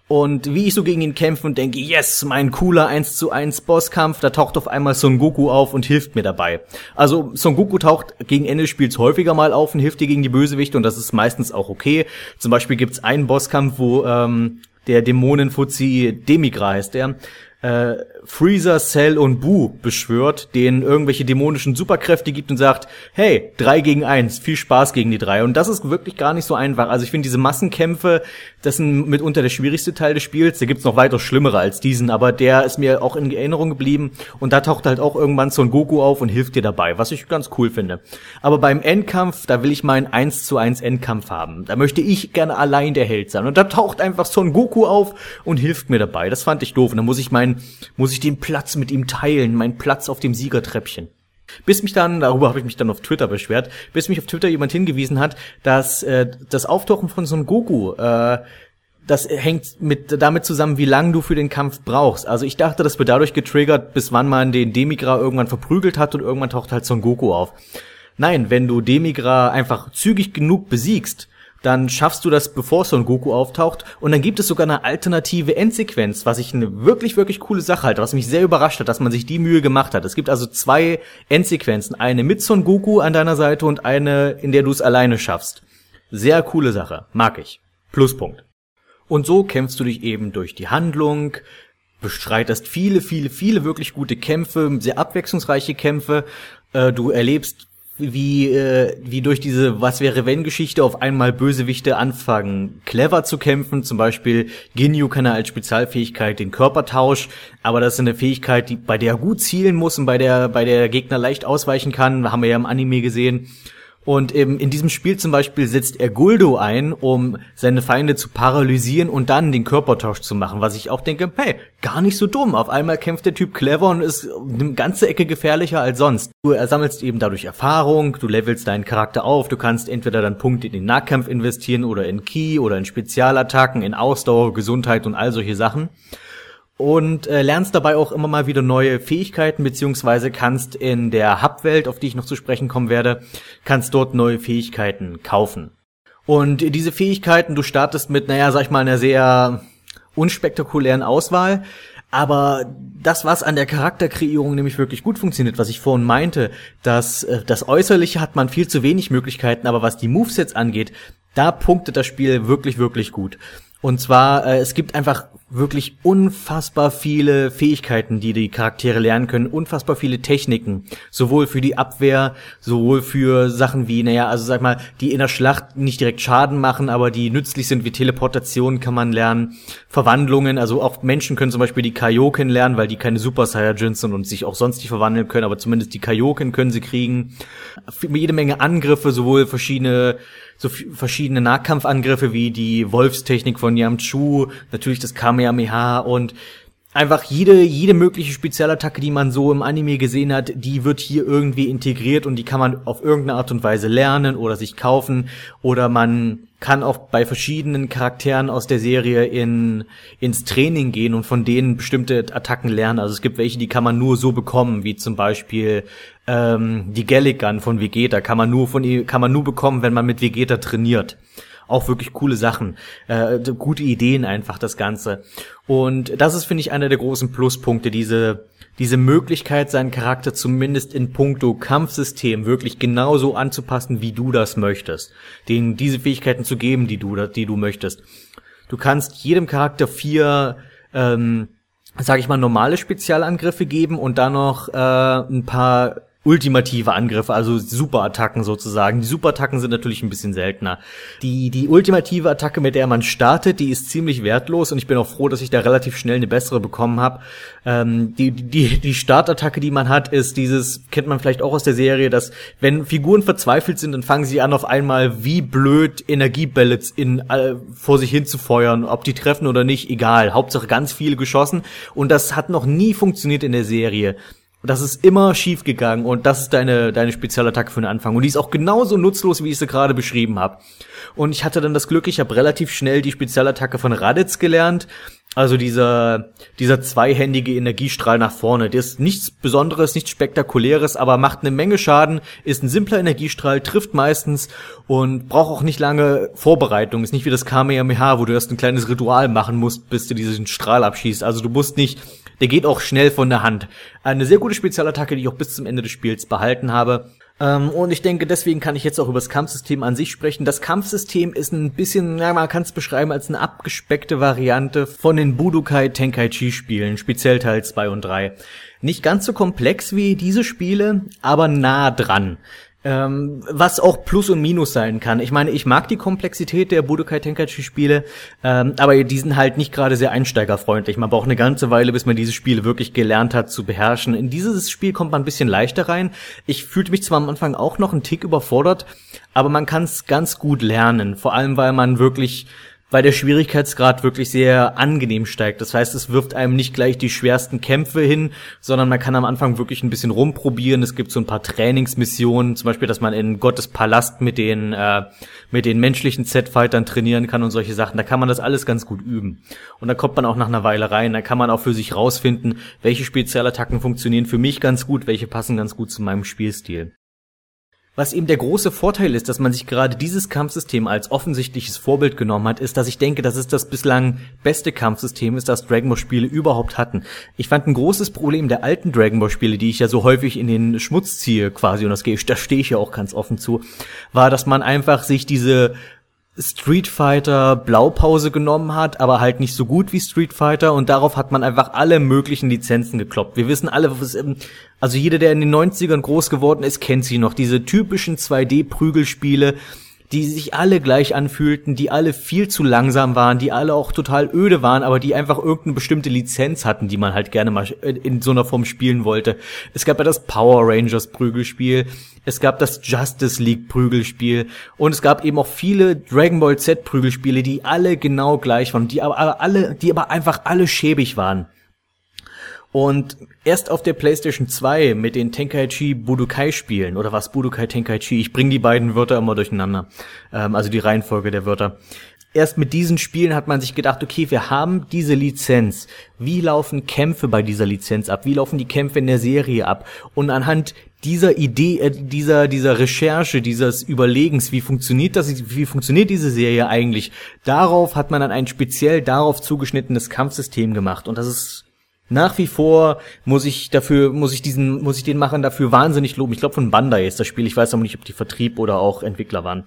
Speaker 1: Und wie ich so gegen ihn kämpfe und denke, yes, mein cooler 1 zu 1 Bosskampf, da taucht auf einmal Son Goku auf und hilft mir dabei. Also Son Goku taucht gegen Ende des Spiels häufiger mal auf und hilft dir gegen die Bösewichte und das ist meistens auch okay. Zum Beispiel gibt's einen Bosskampf, wo ähm, der Dämonenfuzzi Demigra heißt der, äh, Freezer, Cell und Boo beschwört, denen irgendwelche dämonischen Superkräfte gibt und sagt, hey, drei gegen eins, viel Spaß gegen die drei. Und das ist wirklich gar nicht so einfach. Also ich finde diese Massenkämpfe, das sind mitunter der schwierigste Teil des Spiels. Da gibt's noch weiter schlimmere als diesen, aber der ist mir auch in Erinnerung geblieben. Und da taucht halt auch irgendwann Son Goku auf und hilft dir dabei, was ich ganz cool finde. Aber beim Endkampf, da will ich meinen 1 zu 1 Endkampf haben. Da möchte ich gerne allein der Held sein. Und da taucht einfach Son Goku auf und hilft mir dabei. Das fand ich doof. Und dann muss ich meinen, muss ich den Platz mit ihm teilen, meinen Platz auf dem Siegertreppchen. Bis mich dann, darüber habe ich mich dann auf Twitter beschwert, bis mich auf Twitter jemand hingewiesen hat, dass äh, das Auftauchen von Son Goku äh, das hängt mit damit zusammen, wie lange du für den Kampf brauchst. Also ich dachte, das wird dadurch getriggert, bis wann man den Demigra irgendwann verprügelt hat und irgendwann taucht halt Son Goku auf. Nein, wenn du Demigra einfach zügig genug besiegst, dann schaffst du das, bevor Son Goku auftaucht. Und dann gibt es sogar eine alternative Endsequenz, was ich eine wirklich, wirklich coole Sache halte, was mich sehr überrascht hat, dass man sich die Mühe gemacht hat. Es gibt also zwei Endsequenzen. Eine mit Son Goku an deiner Seite und eine, in der du es alleine schaffst. Sehr coole Sache. Mag ich. Pluspunkt. Und so kämpfst du dich eben durch die Handlung, bestreitest viele, viele, viele wirklich gute Kämpfe, sehr abwechslungsreiche Kämpfe. Äh, du erlebst wie, äh, wie durch diese Was wäre wenn Geschichte auf einmal Bösewichte anfangen, clever zu kämpfen. Zum Beispiel Ginyu kann er als Spezialfähigkeit den Körpertausch, aber das ist eine Fähigkeit, die, bei der er gut zielen muss und bei der, bei der Gegner leicht ausweichen kann. Haben wir ja im Anime gesehen. Und eben in diesem Spiel zum Beispiel setzt er Guldo ein, um seine Feinde zu paralysieren und dann den Körpertausch zu machen. Was ich auch denke, hey, gar nicht so dumm. Auf einmal kämpft der Typ clever und ist eine ganze Ecke gefährlicher als sonst. Du sammelst eben dadurch Erfahrung, du levelst deinen Charakter auf, du kannst entweder dann Punkte in den Nahkampf investieren oder in Key oder in Spezialattacken, in Ausdauer, Gesundheit und all solche Sachen und äh, lernst dabei auch immer mal wieder neue Fähigkeiten, beziehungsweise kannst in der Hub-Welt, auf die ich noch zu sprechen kommen werde, kannst dort neue Fähigkeiten kaufen. Und diese Fähigkeiten, du startest mit, naja, sag ich mal, einer sehr unspektakulären Auswahl, aber das, was an der Charakterkreierung nämlich wirklich gut funktioniert, was ich vorhin meinte, dass äh, das Äußerliche hat man viel zu wenig Möglichkeiten, aber was die Movesets angeht, da punktet das Spiel wirklich, wirklich gut. Und zwar, äh, es gibt einfach wirklich unfassbar viele Fähigkeiten, die die Charaktere lernen können, unfassbar viele Techniken, sowohl für die Abwehr, sowohl für Sachen wie, naja, also sag mal, die in der Schlacht nicht direkt Schaden machen, aber die nützlich sind, wie Teleportation kann man lernen, Verwandlungen, also auch Menschen können zum Beispiel die Kaioken lernen, weil die keine Super Saiyajins sind und sich auch sonst nicht verwandeln können, aber zumindest die Kaioken können sie kriegen. Jede Menge Angriffe, sowohl verschiedene so verschiedene Nahkampfangriffe wie die Wolfstechnik von Yamchu, natürlich das Kamehameha und einfach jede, jede mögliche Spezialattacke, die man so im Anime gesehen hat, die wird hier irgendwie integriert und die kann man auf irgendeine Art und Weise lernen oder sich kaufen oder man kann auch bei verschiedenen Charakteren aus der Serie in, ins Training gehen und von denen bestimmte Attacken lernen. Also es gibt welche, die kann man nur so bekommen, wie zum Beispiel ähm, die Gallic von Vegeta kann man nur von kann man nur bekommen, wenn man mit Vegeta trainiert auch wirklich coole Sachen, äh, gute Ideen einfach das Ganze. Und das ist, finde ich, einer der großen Pluspunkte, diese, diese Möglichkeit, seinen Charakter zumindest in puncto Kampfsystem wirklich genauso anzupassen, wie du das möchtest. Denen diese Fähigkeiten zu geben, die du, die du möchtest. Du kannst jedem Charakter vier, ähm, sag ich mal, normale Spezialangriffe geben und dann noch äh, ein paar ultimative Angriffe, also Superattacken sozusagen. Die Superattacken sind natürlich ein bisschen seltener. Die, die ultimative Attacke, mit der man startet, die ist ziemlich wertlos und ich bin auch froh, dass ich da relativ schnell eine bessere bekommen habe. Ähm, die, die, die Startattacke, die man hat, ist dieses, kennt man vielleicht auch aus der Serie, dass wenn Figuren verzweifelt sind, dann fangen sie an, auf einmal wie blöd Energiebälle in, äh, vor sich hin zu feuern. Ob die treffen oder nicht, egal. Hauptsache ganz viel geschossen. Und das hat noch nie funktioniert in der Serie. Das ist immer schief gegangen und das ist deine, deine Spezialattacke für den Anfang. Und die ist auch genauso nutzlos, wie ich sie gerade beschrieben habe. Und ich hatte dann das Glück, ich habe relativ schnell die Spezialattacke von Raditz gelernt. Also dieser, dieser zweihändige Energiestrahl nach vorne. Der ist nichts Besonderes, nichts Spektakuläres, aber macht eine Menge Schaden, ist ein simpler Energiestrahl, trifft meistens und braucht auch nicht lange Vorbereitung. Ist nicht wie das Kamehameha, wo du erst ein kleines Ritual machen musst, bis du diesen Strahl abschießt. Also du musst nicht der geht auch schnell von der Hand. Eine sehr gute Spezialattacke, die ich auch bis zum Ende des Spiels behalten habe. Ähm, und ich denke, deswegen kann ich jetzt auch über das Kampfsystem an sich sprechen. Das Kampfsystem ist ein bisschen, ja, man kann es beschreiben als eine abgespeckte Variante von den Budokai Tenkaichi Spielen, speziell Teil 2 und 3. Nicht ganz so komplex wie diese Spiele, aber nah dran. Ähm, was auch Plus und Minus sein kann. Ich meine, ich mag die Komplexität der Budokai Tenkaichi Spiele, ähm, aber die sind halt nicht gerade sehr einsteigerfreundlich. Man braucht eine ganze Weile, bis man diese Spiele wirklich gelernt hat zu beherrschen. In dieses Spiel kommt man ein bisschen leichter rein. Ich fühlte mich zwar am Anfang auch noch einen Tick überfordert, aber man kann es ganz gut lernen. Vor allem, weil man wirklich weil der Schwierigkeitsgrad wirklich sehr angenehm steigt. Das heißt, es wirft einem nicht gleich die schwersten Kämpfe hin, sondern man kann am Anfang wirklich ein bisschen rumprobieren. Es gibt so ein paar Trainingsmissionen, zum Beispiel, dass man in Gottes Palast mit den äh, mit den menschlichen Z-Fightern trainieren kann und solche Sachen. Da kann man das alles ganz gut üben. Und da kommt man auch nach einer Weile rein. Da kann man auch für sich rausfinden, welche Spezialattacken funktionieren für mich ganz gut, welche passen ganz gut zu meinem Spielstil. Was eben der große Vorteil ist, dass man sich gerade dieses Kampfsystem als offensichtliches Vorbild genommen hat, ist, dass ich denke, dass es das bislang beste Kampfsystem ist, das Dragon Ball Spiele überhaupt hatten. Ich fand ein großes Problem der alten Dragon Ball Spiele, die ich ja so häufig in den Schmutz ziehe quasi, und das, da stehe ich ja auch ganz offen zu, war, dass man einfach sich diese Street Fighter Blaupause genommen hat, aber halt nicht so gut wie Street Fighter und darauf hat man einfach alle möglichen Lizenzen gekloppt. Wir wissen alle, was, also jeder, der in den 90ern groß geworden ist, kennt sie noch. Diese typischen 2D-Prügelspiele, die sich alle gleich anfühlten, die alle viel zu langsam waren, die alle auch total öde waren, aber die einfach irgendeine bestimmte Lizenz hatten, die man halt gerne mal in so einer Form spielen wollte. Es gab ja das Power Rangers Prügelspiel, es gab das Justice League Prügelspiel und es gab eben auch viele Dragon Ball Z Prügelspiele, die alle genau gleich waren, die aber alle, die aber einfach alle schäbig waren. Und erst auf der PlayStation 2 mit den Tenkaichi Budokai Spielen oder was Budokai Tenkaichi, ich bringe die beiden Wörter immer durcheinander, ähm, also die Reihenfolge der Wörter. Erst mit diesen Spielen hat man sich gedacht, okay, wir haben diese Lizenz. Wie laufen Kämpfe bei dieser Lizenz ab? Wie laufen die Kämpfe in der Serie ab? Und anhand dieser Idee, äh, dieser, dieser Recherche, dieses Überlegens, wie funktioniert das, wie funktioniert diese Serie eigentlich? Darauf hat man dann ein speziell darauf zugeschnittenes Kampfsystem gemacht. Und das ist nach wie vor muss ich dafür, muss ich diesen, muss ich den Machern dafür wahnsinnig loben. Ich glaube von Bandai ist das Spiel. Ich weiß aber nicht, ob die Vertrieb oder auch Entwickler waren.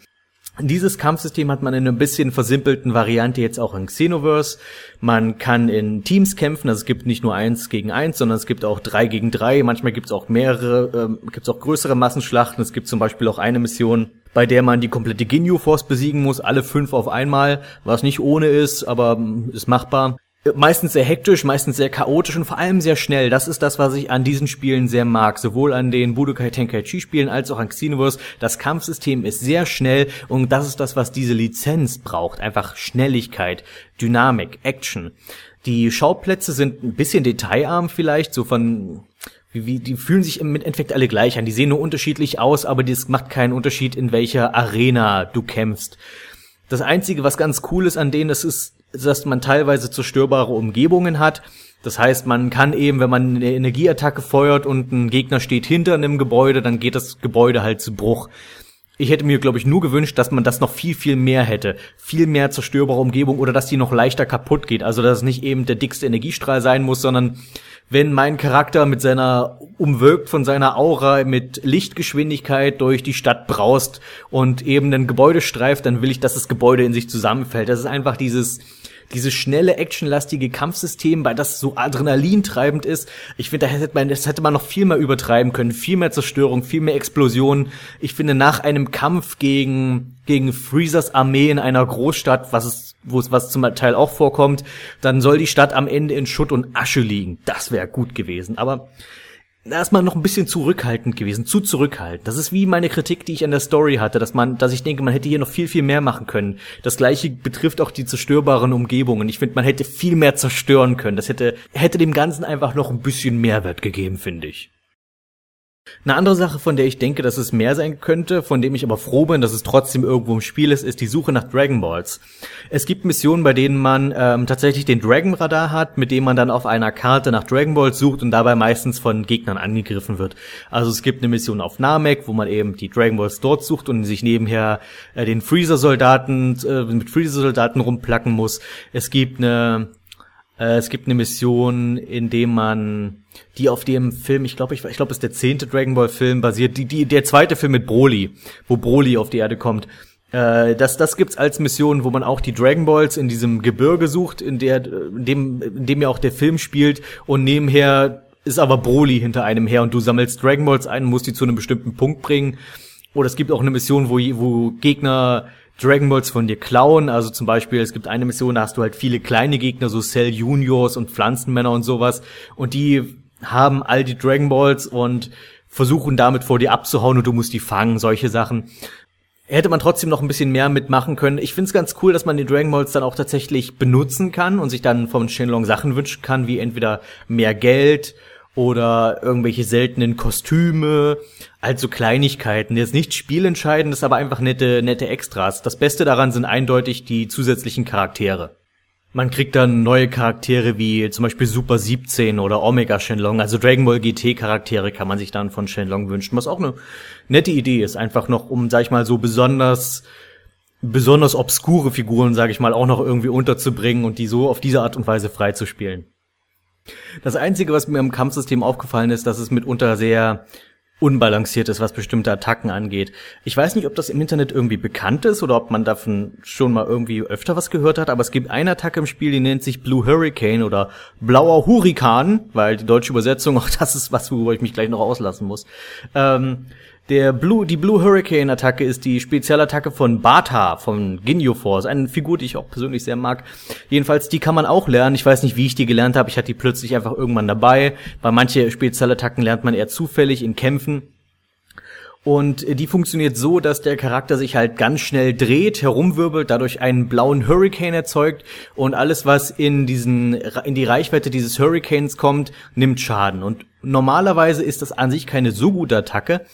Speaker 1: Dieses Kampfsystem hat man in einer bisschen versimpelten Variante jetzt auch in Xenoverse. Man kann in Teams kämpfen, also es gibt nicht nur eins gegen eins, sondern es gibt auch drei gegen drei. Manchmal gibt es auch mehrere, ähm, gibt es auch größere Massenschlachten. Es gibt zum Beispiel auch eine Mission, bei der man die komplette Ginyu Force besiegen muss, alle fünf auf einmal, was nicht ohne ist, aber ähm, ist machbar meistens sehr hektisch, meistens sehr chaotisch und vor allem sehr schnell. Das ist das, was ich an diesen Spielen sehr mag. Sowohl an den Budokai Tenkaichi Spielen als auch an Xenoverse. Das Kampfsystem ist sehr schnell und das ist das, was diese Lizenz braucht. Einfach Schnelligkeit, Dynamik, Action. Die Schauplätze sind ein bisschen detailarm vielleicht, so von wie, die fühlen sich im Endeffekt alle gleich an. Die sehen nur unterschiedlich aus, aber das macht keinen Unterschied, in welcher Arena du kämpfst. Das Einzige, was ganz cool ist an denen, das ist, dass man teilweise zerstörbare Umgebungen hat. Das heißt, man kann eben, wenn man eine Energieattacke feuert und ein Gegner steht hinter einem Gebäude, dann geht das Gebäude halt zu Bruch. Ich hätte mir, glaube ich, nur gewünscht, dass man das noch viel, viel mehr hätte. Viel mehr zerstörbare Umgebung oder dass die noch leichter kaputt geht. Also, dass es nicht eben der dickste Energiestrahl sein muss, sondern wenn mein Charakter mit seiner, umwölkt von seiner Aura mit Lichtgeschwindigkeit durch die Stadt braust und eben ein Gebäude streift, dann will ich, dass das Gebäude in sich zusammenfällt. Das ist einfach dieses, dieses schnelle, actionlastige Kampfsystem, bei das so adrenalintreibend ist. Ich finde, da hätte man, das hätte man noch viel mehr übertreiben können. Viel mehr Zerstörung, viel mehr Explosionen. Ich finde, nach einem Kampf gegen, gegen Freezers Armee in einer Großstadt, was es, wo es was zum Teil auch vorkommt, dann soll die Stadt am Ende in Schutt und Asche liegen. Das wäre gut gewesen. Aber da ist man noch ein bisschen zurückhaltend gewesen, zu zurückhaltend. Das ist wie meine Kritik, die ich an der Story hatte, dass man, dass ich denke, man hätte hier noch viel, viel mehr machen können. Das gleiche betrifft auch die zerstörbaren Umgebungen. Ich finde, man hätte viel mehr zerstören können. Das hätte, hätte dem Ganzen einfach noch ein bisschen Mehrwert gegeben, finde ich. Eine andere Sache, von der ich denke, dass es mehr sein könnte, von dem ich aber froh bin, dass es trotzdem irgendwo im Spiel ist, ist die Suche nach Dragon Balls. Es gibt Missionen, bei denen man ähm, tatsächlich den Dragon Radar hat, mit dem man dann auf einer Karte nach Dragon Balls sucht und dabei meistens von Gegnern angegriffen wird. Also es gibt eine Mission auf Namek, wo man eben die Dragon Balls dort sucht und sich nebenher äh, den Freezer-Soldaten äh, mit Freezer-Soldaten rumplacken muss. Es gibt eine Äh, es gibt eine Mission, in dem man die auf dem Film, ich glaube, ich, ich glaube, es ist der zehnte Dragon Ball Film basiert, die, die, der zweite Film mit Broly, wo Broly auf die Erde kommt. Äh, das, das gibt's als Mission, wo man auch die Dragon Balls in diesem Gebirge sucht, in der, in dem, in dem ja auch der Film spielt und nebenher ist aber Broly hinter einem her und du sammelst Dragon Balls ein, musst die zu einem bestimmten Punkt bringen. Oder es gibt auch eine Mission, wo, wo Gegner Dragon Balls von dir klauen. Also zum Beispiel, es gibt eine Mission, da hast du halt viele kleine Gegner, so Cell Juniors und Pflanzenmänner und sowas. Und die haben all die Dragon Balls und versuchen damit vor dir abzuhauen und du musst die fangen, solche Sachen hätte man trotzdem noch ein bisschen mehr mitmachen können. Ich finde es ganz cool, dass man die Dragon Balls dann auch tatsächlich benutzen kann und sich dann vom Shenlong Sachen wünschen kann, wie entweder mehr Geld oder irgendwelche seltenen Kostüme, also Kleinigkeiten. Jetzt nicht spielentscheidend, ist aber einfach nette, nette Extras. Das Beste daran sind eindeutig die zusätzlichen Charaktere. Man kriegt dann neue Charaktere wie zum Beispiel Super 17 oder Omega Shenlong. Also Dragon Ball GT Charaktere kann man sich dann von Shenlong wünschen, was auch eine nette Idee ist. Einfach noch, um, sag ich mal, so besonders, besonders obskure Figuren, sag ich mal, auch noch irgendwie unterzubringen und die so auf diese Art und Weise freizuspielen. Das Einzige, was mir im Kampfsystem aufgefallen ist, dass es mitunter sehr unbalanciert ist, was bestimmte Attacken angeht. Ich weiß nicht, ob das im Internet irgendwie bekannt ist oder ob man davon schon mal irgendwie öfter was gehört hat, aber es gibt eine Attacke im Spiel, die nennt sich Blue Hurricane oder Blauer Hurrikan, weil die deutsche Übersetzung auch das ist was, worüber ich mich gleich noch auslassen muss. Ähm, der Blue, die Blue Hurricane Attacke ist die Spezialattacke von Bata von Ginyu Force, eine Figur, die ich auch persönlich sehr mag. Jedenfalls, die kann man auch lernen. Ich weiß nicht, wie ich die gelernt habe. Ich hatte die plötzlich einfach irgendwann dabei. Bei manche Spezialattacken lernt man eher zufällig in Kämpfen. Und die funktioniert so, dass der Charakter sich halt ganz schnell dreht, herumwirbelt, dadurch einen blauen Hurricane erzeugt und alles, was in diesen, in die Reichweite dieses Hurricanes kommt, nimmt Schaden. Und normalerweise ist das an sich keine so gute Attacke,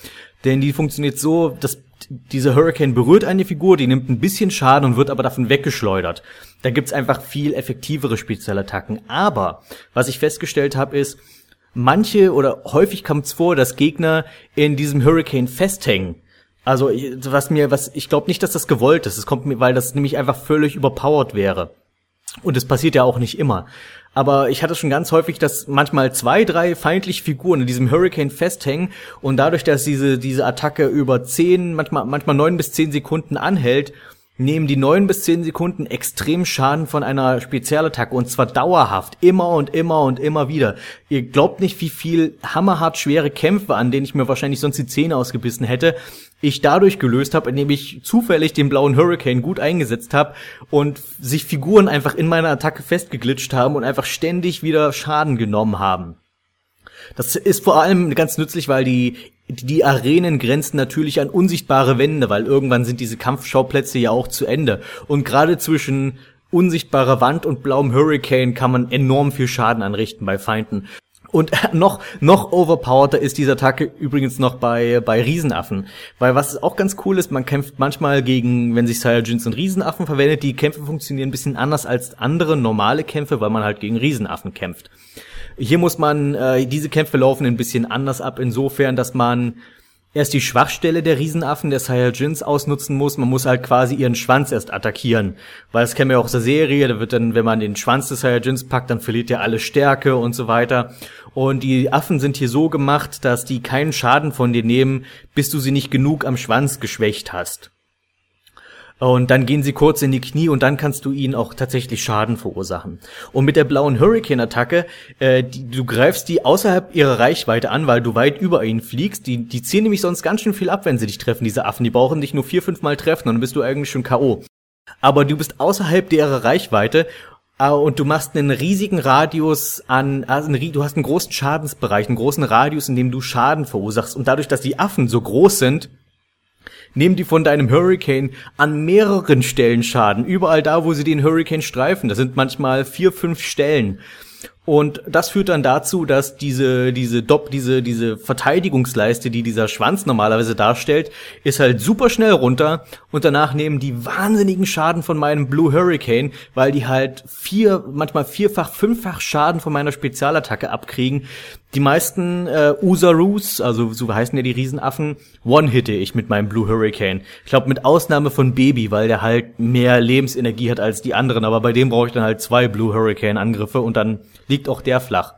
Speaker 1: denn die funktioniert so, dass dieser Hurricane berührt eine Figur, die nimmt ein bisschen Schaden und wird aber davon weggeschleudert. Da gibt's einfach viel effektivere Spezialattacken. Aber was ich festgestellt habe, ist, manche oder häufig kommt es vor, dass Gegner in diesem Hurricane festhängen. Also was mir, was ich glaube nicht, dass das gewollt ist. Es kommt mir, weil das nämlich einfach völlig überpowered wäre. Und es passiert ja auch nicht immer aber ich hatte schon ganz häufig, dass manchmal zwei, drei feindliche Figuren in diesem Hurricane festhängen und dadurch, dass diese, diese Attacke über zehn, manchmal, manchmal neun bis zehn Sekunden anhält, nehmen die neun bis zehn Sekunden extrem Schaden von einer Spezialattacke und zwar dauerhaft, immer und immer und immer wieder. Ihr glaubt nicht, wie viel hammerhart schwere Kämpfe, an denen ich mir wahrscheinlich sonst die Zähne ausgebissen hätte, ich dadurch gelöst habe, indem ich zufällig den blauen Hurricane gut eingesetzt habe und sich Figuren einfach in meiner Attacke festgeglitscht haben und einfach ständig wieder Schaden genommen haben. Das ist vor allem ganz nützlich, weil die die Arenen grenzen natürlich an unsichtbare Wände, weil irgendwann sind diese Kampfschauplätze ja auch zu Ende. Und gerade zwischen unsichtbarer Wand und blauem Hurricane kann man enorm viel Schaden anrichten bei Feinden. Und noch, noch overpowerter ist diese Attacke übrigens noch bei, bei Riesenaffen. Weil was auch ganz cool ist, man kämpft manchmal gegen, wenn sich Saiyajins und Riesenaffen verwendet, die Kämpfe funktionieren ein bisschen anders als andere normale Kämpfe, weil man halt gegen Riesenaffen kämpft. Hier muss man, äh, diese Kämpfe laufen ein bisschen anders ab, insofern, dass man erst die Schwachstelle der Riesenaffen, der Saiyajins, ausnutzen muss. Man muss halt quasi ihren Schwanz erst attackieren. Weil das kennen wir auch aus der Serie, da wird dann, wenn man den Schwanz des Saiyajins packt, dann verliert er alle Stärke und so weiter. Und die Affen sind hier so gemacht, dass die keinen Schaden von dir nehmen, bis du sie nicht genug am Schwanz geschwächt hast. Und dann gehen sie kurz in die Knie und dann kannst du ihnen auch tatsächlich Schaden verursachen. Und mit der blauen Hurricane-Attacke, äh, du greifst die außerhalb ihrer Reichweite an, weil du weit über ihnen fliegst. Die, die ziehen nämlich sonst ganz schön viel ab, wenn sie dich treffen, diese Affen. Die brauchen dich nur vier, fünf Mal treffen dann bist du eigentlich schon K.O. Aber du bist außerhalb ihrer Reichweite Uh, und du machst einen riesigen Radius an, also du hast einen großen Schadensbereich, einen großen Radius, in dem du Schaden verursachst. Und dadurch, dass die Affen so groß sind, nehmen die von deinem Hurricane an mehreren Stellen Schaden. Überall da, wo sie den Hurricane streifen. Das sind manchmal vier, fünf Stellen. Und das führt dann dazu, dass diese, diese Dopp, diese, diese Verteidigungsleiste, die dieser Schwanz normalerweise darstellt, ist halt super schnell runter und danach nehmen die wahnsinnigen Schaden von meinem Blue Hurricane, weil die halt vier, manchmal vierfach, fünffach Schaden von meiner Spezialattacke abkriegen. Die meisten äh, Usarus, also so heißen ja die Riesenaffen, one-hitte ich mit meinem Blue Hurricane. Ich glaube mit Ausnahme von Baby, weil der halt mehr Lebensenergie hat als die anderen, aber bei dem brauche ich dann halt zwei Blue Hurricane Angriffe und dann liegt auch der flach.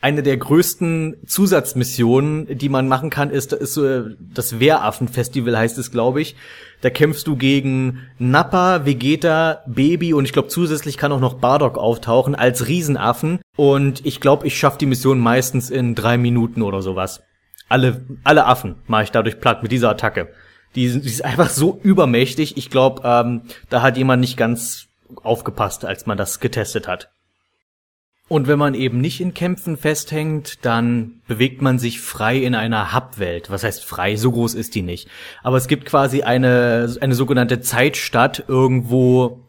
Speaker 1: Eine der größten Zusatzmissionen, die man machen kann, ist, ist so das Wehraffen-Festival heißt es, glaube ich. Da kämpfst du gegen Nappa, Vegeta, Baby und ich glaube zusätzlich kann auch noch Bardock auftauchen als Riesenaffen. Und ich glaube, ich schaffe die Mission meistens in drei Minuten oder sowas. Alle, alle Affen mache ich dadurch platt mit dieser Attacke. Die, die ist einfach so übermächtig. Ich glaube, ähm, da hat jemand nicht ganz aufgepasst, als man das getestet hat. Und wenn man eben nicht in Kämpfen festhängt, dann bewegt man sich frei in einer Hub-Welt. Was heißt frei? So groß ist die nicht. Aber es gibt quasi eine, eine sogenannte Zeitstadt irgendwo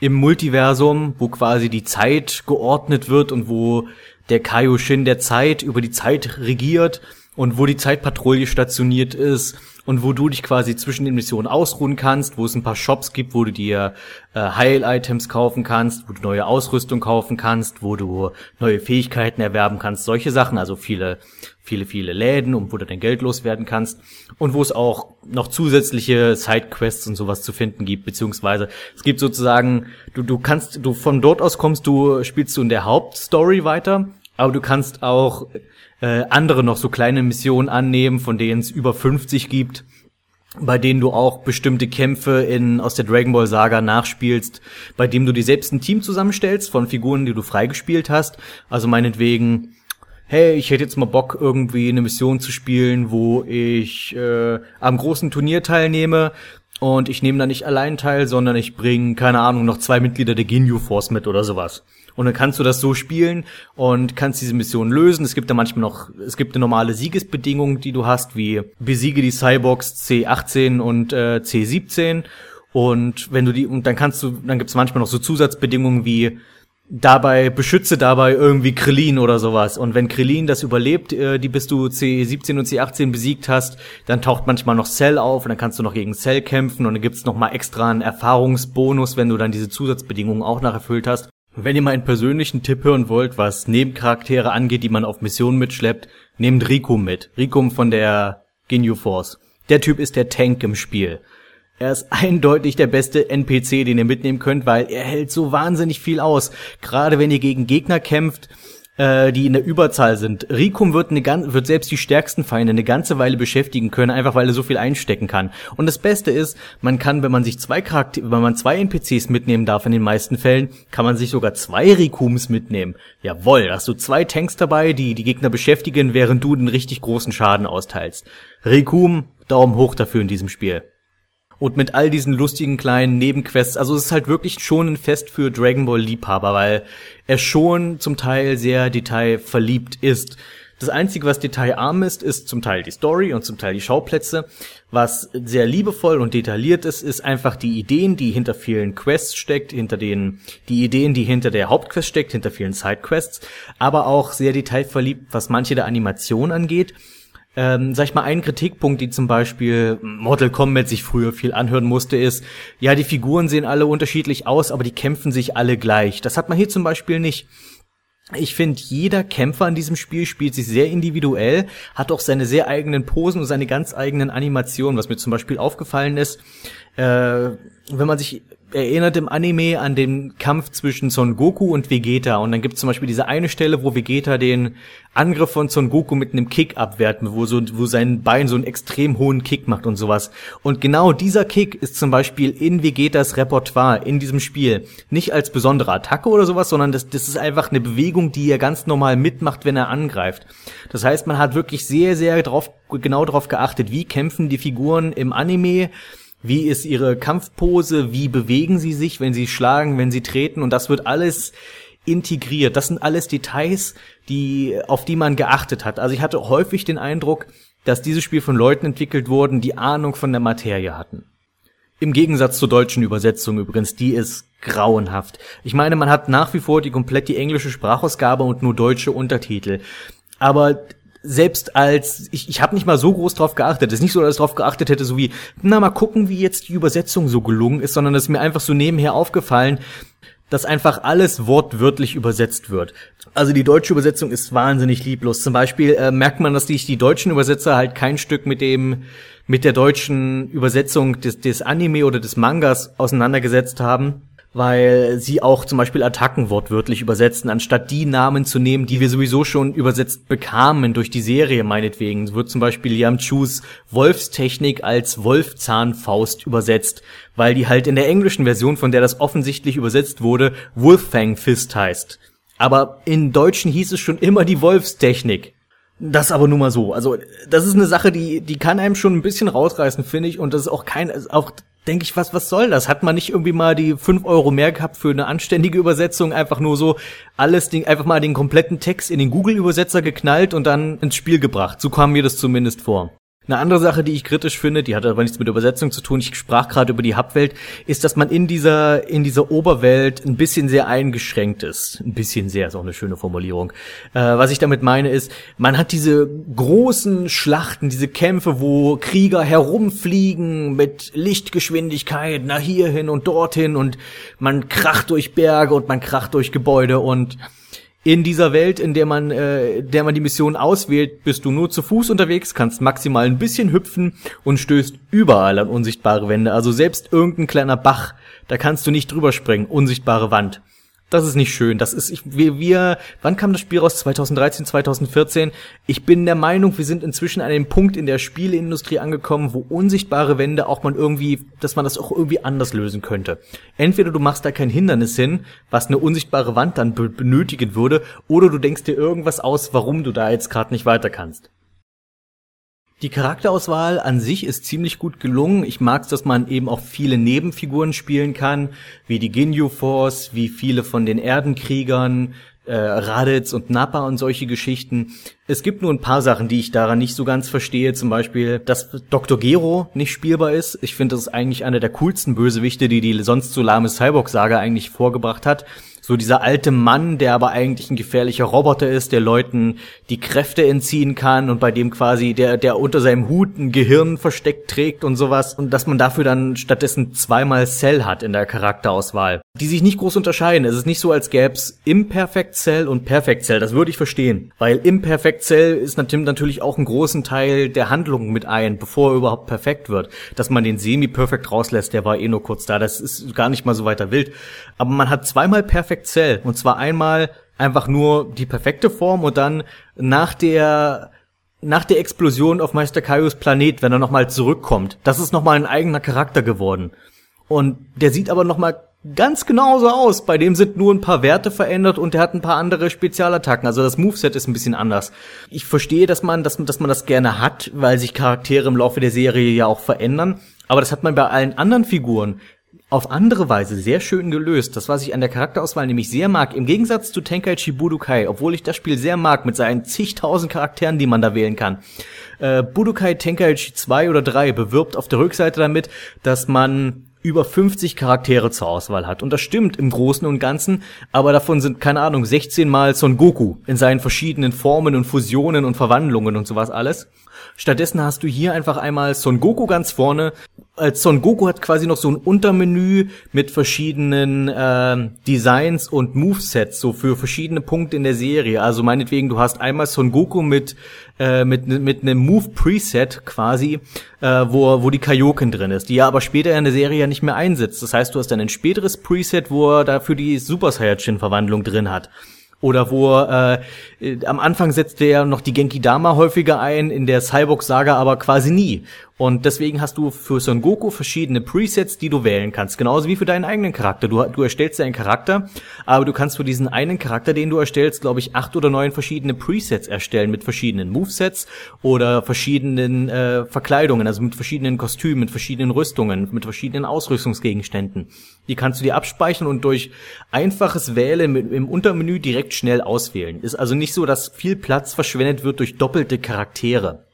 Speaker 1: im Multiversum, wo quasi die Zeit geordnet wird und wo der Kaioshin der Zeit über die Zeit regiert und wo die Zeitpatrouille stationiert ist und wo du dich quasi zwischen den Missionen ausruhen kannst, wo es ein paar Shops gibt, wo du dir äh, Heil-Items kaufen kannst, wo du neue Ausrüstung kaufen kannst, wo du neue Fähigkeiten erwerben kannst, solche Sachen, also viele, viele, viele Läden, und wo du dein Geld loswerden kannst und wo es auch noch zusätzliche Sidequests und sowas zu finden gibt, beziehungsweise es gibt sozusagen, du, du kannst, du von dort aus kommst, du spielst du in der Hauptstory weiter, aber du kannst auch äh, andere noch so kleine Missionen annehmen, von denen es über 50 gibt, bei denen du auch bestimmte Kämpfe in, aus der Dragon Ball Saga nachspielst, bei dem du dir selbst ein Team zusammenstellst von Figuren, die du freigespielt hast. Also meinetwegen, hey, ich hätte jetzt mal Bock, irgendwie eine Mission zu spielen, wo ich äh, am großen Turnier teilnehme. Und ich nehme da nicht allein teil, sondern ich bringe, keine Ahnung, noch zwei Mitglieder der Ginyu Force mit oder sowas. Und dann kannst du das so spielen und kannst diese Mission lösen. Es gibt da manchmal noch, es gibt eine normale Siegesbedingung, die du hast, wie besiege die Cyborgs C18 und äh, C17. Und wenn du die, und dann kannst du, dann gibt's manchmal noch so Zusatzbedingungen wie dabei, beschütze dabei irgendwie Krillin oder sowas. Und wenn Krillin das überlebt, äh, die bis du C17 und C18 besiegt hast, dann taucht manchmal noch Cell auf und dann kannst du noch gegen Cell kämpfen und dann gibt's noch mal extra einen Erfahrungsbonus, wenn du dann diese Zusatzbedingungen auch noch erfüllt hast. Wenn ihr mal einen persönlichen Tipp hören wollt, was Nebencharaktere angeht, die man auf Missionen mitschleppt, nehmt Rikum mit. Rikum von der Ginyu Force. Der Typ ist der Tank im Spiel. Er ist eindeutig der beste NPC, den ihr mitnehmen könnt, weil er hält so wahnsinnig viel aus. Gerade wenn ihr gegen Gegner kämpft, äh, die in der Überzahl sind. Rikum wird, eine, wird selbst die stärksten Feinde eine ganze Weile beschäftigen können, einfach weil er so viel einstecken kann. Und das Beste ist, man kann, wenn man sich zwei Charakter wenn man zwei NPCs mitnehmen darf in den meisten Fällen, kann man sich sogar zwei Rikums mitnehmen. Jawoll, hast du zwei Tanks dabei, die die Gegner beschäftigen, während du den richtig großen Schaden austeilst. Rikum, Daumen hoch dafür in diesem Spiel. Und mit all diesen lustigen kleinen Nebenquests, also es ist halt wirklich schon ein Fest für Dragon Ball Liebhaber, weil er schon zum Teil sehr detailverliebt ist. Das Einzige, was detailarm ist, ist zum Teil die Story und zum Teil die Schauplätze. Was sehr liebevoll und detailliert ist, ist einfach die Ideen, die hinter vielen Quests steckt, hinter den, die Ideen, die hinter der Hauptquest steckt, hinter vielen Sidequests, aber auch sehr detailverliebt, was manche der Animation angeht ähm, sag ich mal, ein Kritikpunkt, die zum Beispiel Mortal Kombat sich früher viel anhören musste, ist, ja, die Figuren sehen alle unterschiedlich aus, aber die kämpfen sich alle gleich. Das hat man hier zum Beispiel nicht. Ich finde, jeder Kämpfer in diesem Spiel spielt sich sehr individuell, hat auch seine sehr eigenen Posen und seine ganz eigenen Animationen, was mir zum Beispiel aufgefallen ist. Äh, wenn man sich erinnert im Anime an den Kampf zwischen Son Goku und Vegeta. Und dann gibt es zum Beispiel diese eine Stelle, wo Vegeta den Angriff von Son Goku mit einem Kick abwehrt, wo, so, wo sein Bein so einen extrem hohen Kick macht und sowas. Und genau dieser Kick ist zum Beispiel in Vegetas Repertoire in diesem Spiel nicht als besondere Attacke oder sowas, sondern das, das ist einfach eine Bewegung, die er ganz normal mitmacht, wenn er angreift. Das heißt, man hat wirklich sehr, sehr drauf, genau darauf geachtet, wie kämpfen die Figuren im Anime, wie ist ihre Kampfpose? Wie bewegen sie sich, wenn sie schlagen, wenn sie treten? Und das wird alles integriert. Das sind alles Details, die, auf die man geachtet hat. Also ich hatte häufig den Eindruck, dass dieses Spiel von Leuten entwickelt wurden, die Ahnung von der Materie hatten. Im Gegensatz zur deutschen Übersetzung übrigens, die ist grauenhaft. Ich meine, man hat nach wie vor die komplett die englische Sprachausgabe und nur deutsche Untertitel. Aber selbst als ich, ich habe nicht mal so groß drauf geachtet. Es ist nicht so, dass ich drauf geachtet hätte, so wie, na mal gucken, wie jetzt die Übersetzung so gelungen ist, sondern es ist mir einfach so nebenher aufgefallen, dass einfach alles wortwörtlich übersetzt wird. Also die deutsche Übersetzung ist wahnsinnig lieblos. Zum Beispiel äh, merkt man, dass die, die deutschen Übersetzer halt kein Stück mit dem mit der deutschen Übersetzung des, des Anime oder des Mangas auseinandergesetzt haben weil sie auch zum Beispiel Attacken wortwörtlich übersetzen, anstatt die Namen zu nehmen, die wir sowieso schon übersetzt bekamen durch die Serie meinetwegen. Es wird zum Beispiel Liam Chus Wolfstechnik als Wolfzahnfaust übersetzt, weil die halt in der englischen Version, von der das offensichtlich übersetzt wurde, Wolffang Fist heißt. Aber in Deutschen hieß es schon immer die Wolfstechnik. Das aber nur mal so. Also, das ist eine Sache, die, die kann einem schon ein bisschen rausreißen, finde ich. Und das ist auch kein, auch denke ich, was, was soll das? Hat man nicht irgendwie mal die fünf Euro mehr gehabt für eine anständige Übersetzung? Einfach nur so alles, Ding, einfach mal den kompletten Text in den Google-Übersetzer geknallt und dann ins Spiel gebracht. So kam mir das zumindest vor. Eine andere Sache, die ich kritisch finde, die hat aber nichts mit Übersetzung zu tun, ich sprach gerade über die Hubwelt, ist, dass man in dieser, in dieser Oberwelt ein bisschen sehr eingeschränkt ist. Ein bisschen sehr, ist auch eine schöne Formulierung. Äh, was ich damit meine ist, man hat diese großen Schlachten, diese Kämpfe, wo Krieger herumfliegen mit Lichtgeschwindigkeit nach hierhin und dorthin und man kracht durch Berge und man kracht durch Gebäude und in dieser Welt, in der man, äh, der man die Mission auswählt, bist du nur zu Fuß unterwegs, kannst maximal ein bisschen hüpfen und stößt überall an unsichtbare Wände. Also selbst irgendein kleiner Bach, da kannst du nicht drüber springen, unsichtbare Wand. Das ist nicht schön. Das ist, ich, wir, wir, wann kam das Spiel raus? 2013, 2014? Ich bin der Meinung, wir sind inzwischen an einem Punkt in der Spieleindustrie angekommen, wo unsichtbare Wände auch man irgendwie, dass man das auch irgendwie anders lösen könnte. Entweder du machst da kein Hindernis hin, was eine unsichtbare Wand dann benötigen würde, oder du denkst dir irgendwas aus, warum du da jetzt gerade nicht weiter kannst. Die Charakterauswahl an sich ist ziemlich gut gelungen. Ich mag es, dass man eben auch viele Nebenfiguren spielen kann, wie die Ginyu Force, wie viele von den Erdenkriegern, äh, Raditz und Nappa und solche Geschichten. Es gibt nur ein paar Sachen, die ich daran nicht so ganz verstehe. Zum Beispiel, dass Dr. Gero nicht spielbar ist. Ich finde, das ist eigentlich einer der coolsten Bösewichte, die die sonst so lahme Cyborg-Saga eigentlich vorgebracht hat so dieser alte Mann, der aber eigentlich ein gefährlicher Roboter ist, der Leuten die Kräfte entziehen kann und bei dem quasi der, der unter seinem Hut ein Gehirn versteckt trägt und sowas und dass man dafür dann stattdessen zweimal Cell hat in der Charakterauswahl, die sich nicht groß unterscheiden. Es ist nicht so, als gäb's Imperfect Cell und Perfect Cell. Das würde ich verstehen, weil Imperfect Cell ist natürlich auch einen großen Teil der Handlung mit ein, bevor er überhaupt perfekt wird. Dass man den Semi-Perfekt rauslässt, der war eh nur kurz da. Das ist gar nicht mal so weiter wild. Aber man hat zweimal Perfect Cell. Und zwar einmal einfach nur die perfekte Form und dann nach der nach der Explosion auf Meister Kaios Planet, wenn er nochmal zurückkommt. Das ist nochmal ein eigener Charakter geworden. Und der sieht aber nochmal ganz genauso aus. Bei dem sind nur ein paar Werte verändert und der hat ein paar andere Spezialattacken. Also das Moveset ist ein bisschen anders. Ich verstehe, dass man, dass, dass man das gerne hat, weil sich Charaktere im Laufe der Serie ja auch verändern. Aber das hat man bei allen anderen Figuren auf andere Weise sehr schön gelöst. Das, was ich an der Charakterauswahl nämlich sehr mag, im Gegensatz zu Tenkaichi Budokai, obwohl ich das Spiel sehr mag mit seinen zigtausend Charakteren, die man da wählen kann. Äh, Budokai Tenkaichi 2 oder 3 bewirbt auf der Rückseite damit, dass man über 50 Charaktere zur Auswahl hat. Und das stimmt im Großen und Ganzen, aber davon sind, keine Ahnung, 16 mal Son Goku in seinen verschiedenen Formen und Fusionen und Verwandlungen und sowas alles. Stattdessen hast du hier einfach einmal Son Goku ganz vorne. Als Son Goku hat quasi noch so ein Untermenü mit verschiedenen äh, Designs und Movesets, so für verschiedene Punkte in der Serie. Also meinetwegen, du hast einmal Son Goku mit äh, mit mit einem Move Preset quasi, äh, wo wo die Kaioken drin ist, die er aber später in der Serie ja nicht mehr einsetzt. Das heißt, du hast dann ein späteres Preset, wo er dafür die Super Saiyajin Verwandlung drin hat. Oder wo äh, am Anfang setzte er noch die Genki Dama häufiger ein, in der Cyborg-Saga aber quasi nie. Und deswegen hast du für Son Goku verschiedene Presets, die du wählen kannst. Genauso wie für deinen eigenen Charakter. Du, du erstellst deinen Charakter, aber du kannst für diesen einen Charakter, den du erstellst, glaube ich, acht oder neun verschiedene Presets erstellen mit verschiedenen Movesets oder verschiedenen äh, Verkleidungen, also mit verschiedenen Kostümen, mit verschiedenen Rüstungen, mit verschiedenen Ausrüstungsgegenständen. Die kannst du dir abspeichern und durch einfaches Wählen im Untermenü direkt schnell auswählen. Ist also nicht so, dass viel Platz verschwendet wird durch doppelte Charaktere.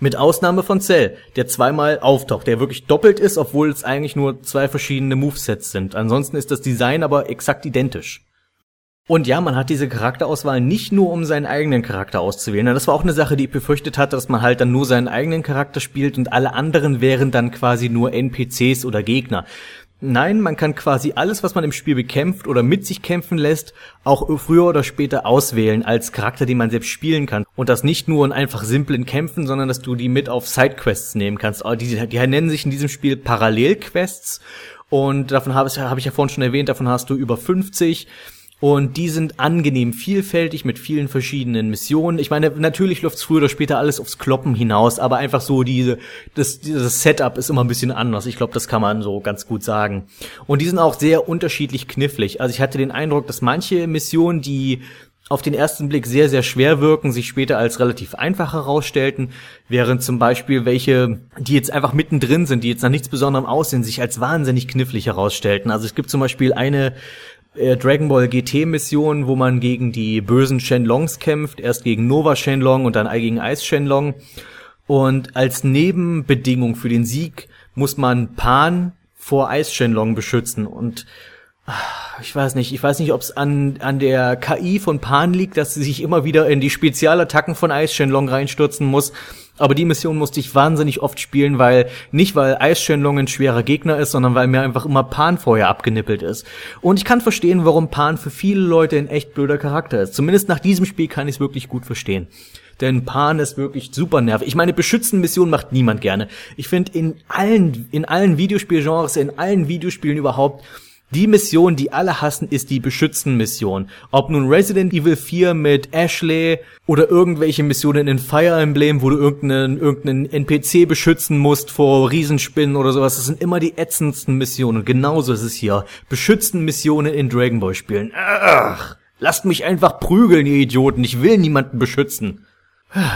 Speaker 1: Mit Ausnahme von Cell, der zweimal auftaucht, der wirklich doppelt ist, obwohl es eigentlich nur zwei verschiedene Movesets sind. Ansonsten ist das Design aber exakt identisch. Und ja, man hat diese Charakterauswahl nicht nur, um seinen eigenen Charakter auszuwählen. Das war auch eine Sache, die ich befürchtet hatte, dass man halt dann nur seinen eigenen Charakter spielt und alle anderen wären dann quasi nur NPCs oder Gegner. Nein, man kann quasi alles, was man im Spiel bekämpft oder mit sich kämpfen lässt, auch früher oder später auswählen als Charakter, den man selbst spielen kann. Und das nicht nur in einfach simplen Kämpfen, sondern dass du die mit auf Sidequests nehmen kannst. Die, die nennen sich in diesem Spiel Parallelquests. Und davon habe hab ich ja vorhin schon erwähnt, davon hast du über 50. Und die sind angenehm vielfältig mit vielen verschiedenen Missionen. Ich meine, natürlich läuft's früher oder später alles aufs Kloppen hinaus, aber einfach so diese, das, dieses Setup ist immer ein bisschen anders. Ich glaube, das kann man so ganz gut sagen. Und die sind auch sehr unterschiedlich knifflig. Also ich hatte den Eindruck, dass manche Missionen, die auf den ersten Blick sehr, sehr schwer wirken, sich später als relativ einfach herausstellten, während zum Beispiel welche, die jetzt einfach mittendrin sind, die jetzt nach nichts Besonderem aussehen, sich als wahnsinnig knifflig herausstellten. Also es gibt zum Beispiel eine äh, Dragon Ball GT Mission, wo man gegen die bösen Shenlongs kämpft, erst gegen Nova Shenlong und dann gegen Eis Shenlong. Und als Nebenbedingung für den Sieg muss man Pan vor Eis Shenlong beschützen und ich weiß nicht, ich weiß nicht, ob es an, an der KI von Pan liegt, dass sie sich immer wieder in die Spezialattacken von Ice Shenlong reinstürzen muss. Aber die Mission musste ich wahnsinnig oft spielen, weil, nicht weil Ice Shenlong ein schwerer Gegner ist, sondern weil mir einfach immer Pan vorher abgenippelt ist. Und ich kann verstehen, warum Pan für viele Leute ein echt blöder Charakter ist. Zumindest nach diesem Spiel kann ich es wirklich gut verstehen. Denn Pan ist wirklich super nervig. Ich meine, beschützen Mission macht niemand gerne. Ich finde in allen, in allen Videospielgenres, in allen Videospielen überhaupt, die Mission, die alle hassen, ist die Beschützen-Mission. Ob nun Resident Evil 4 mit Ashley oder irgendwelche Missionen in Fire Emblem, wo du irgendeinen, irgendeinen NPC beschützen musst vor Riesenspinnen oder sowas. Das sind immer die ätzendsten Missionen. genauso ist es hier. Beschützen Missionen in Dragon Ball Spielen. Ach, lasst mich einfach prügeln, ihr Idioten. Ich will niemanden beschützen.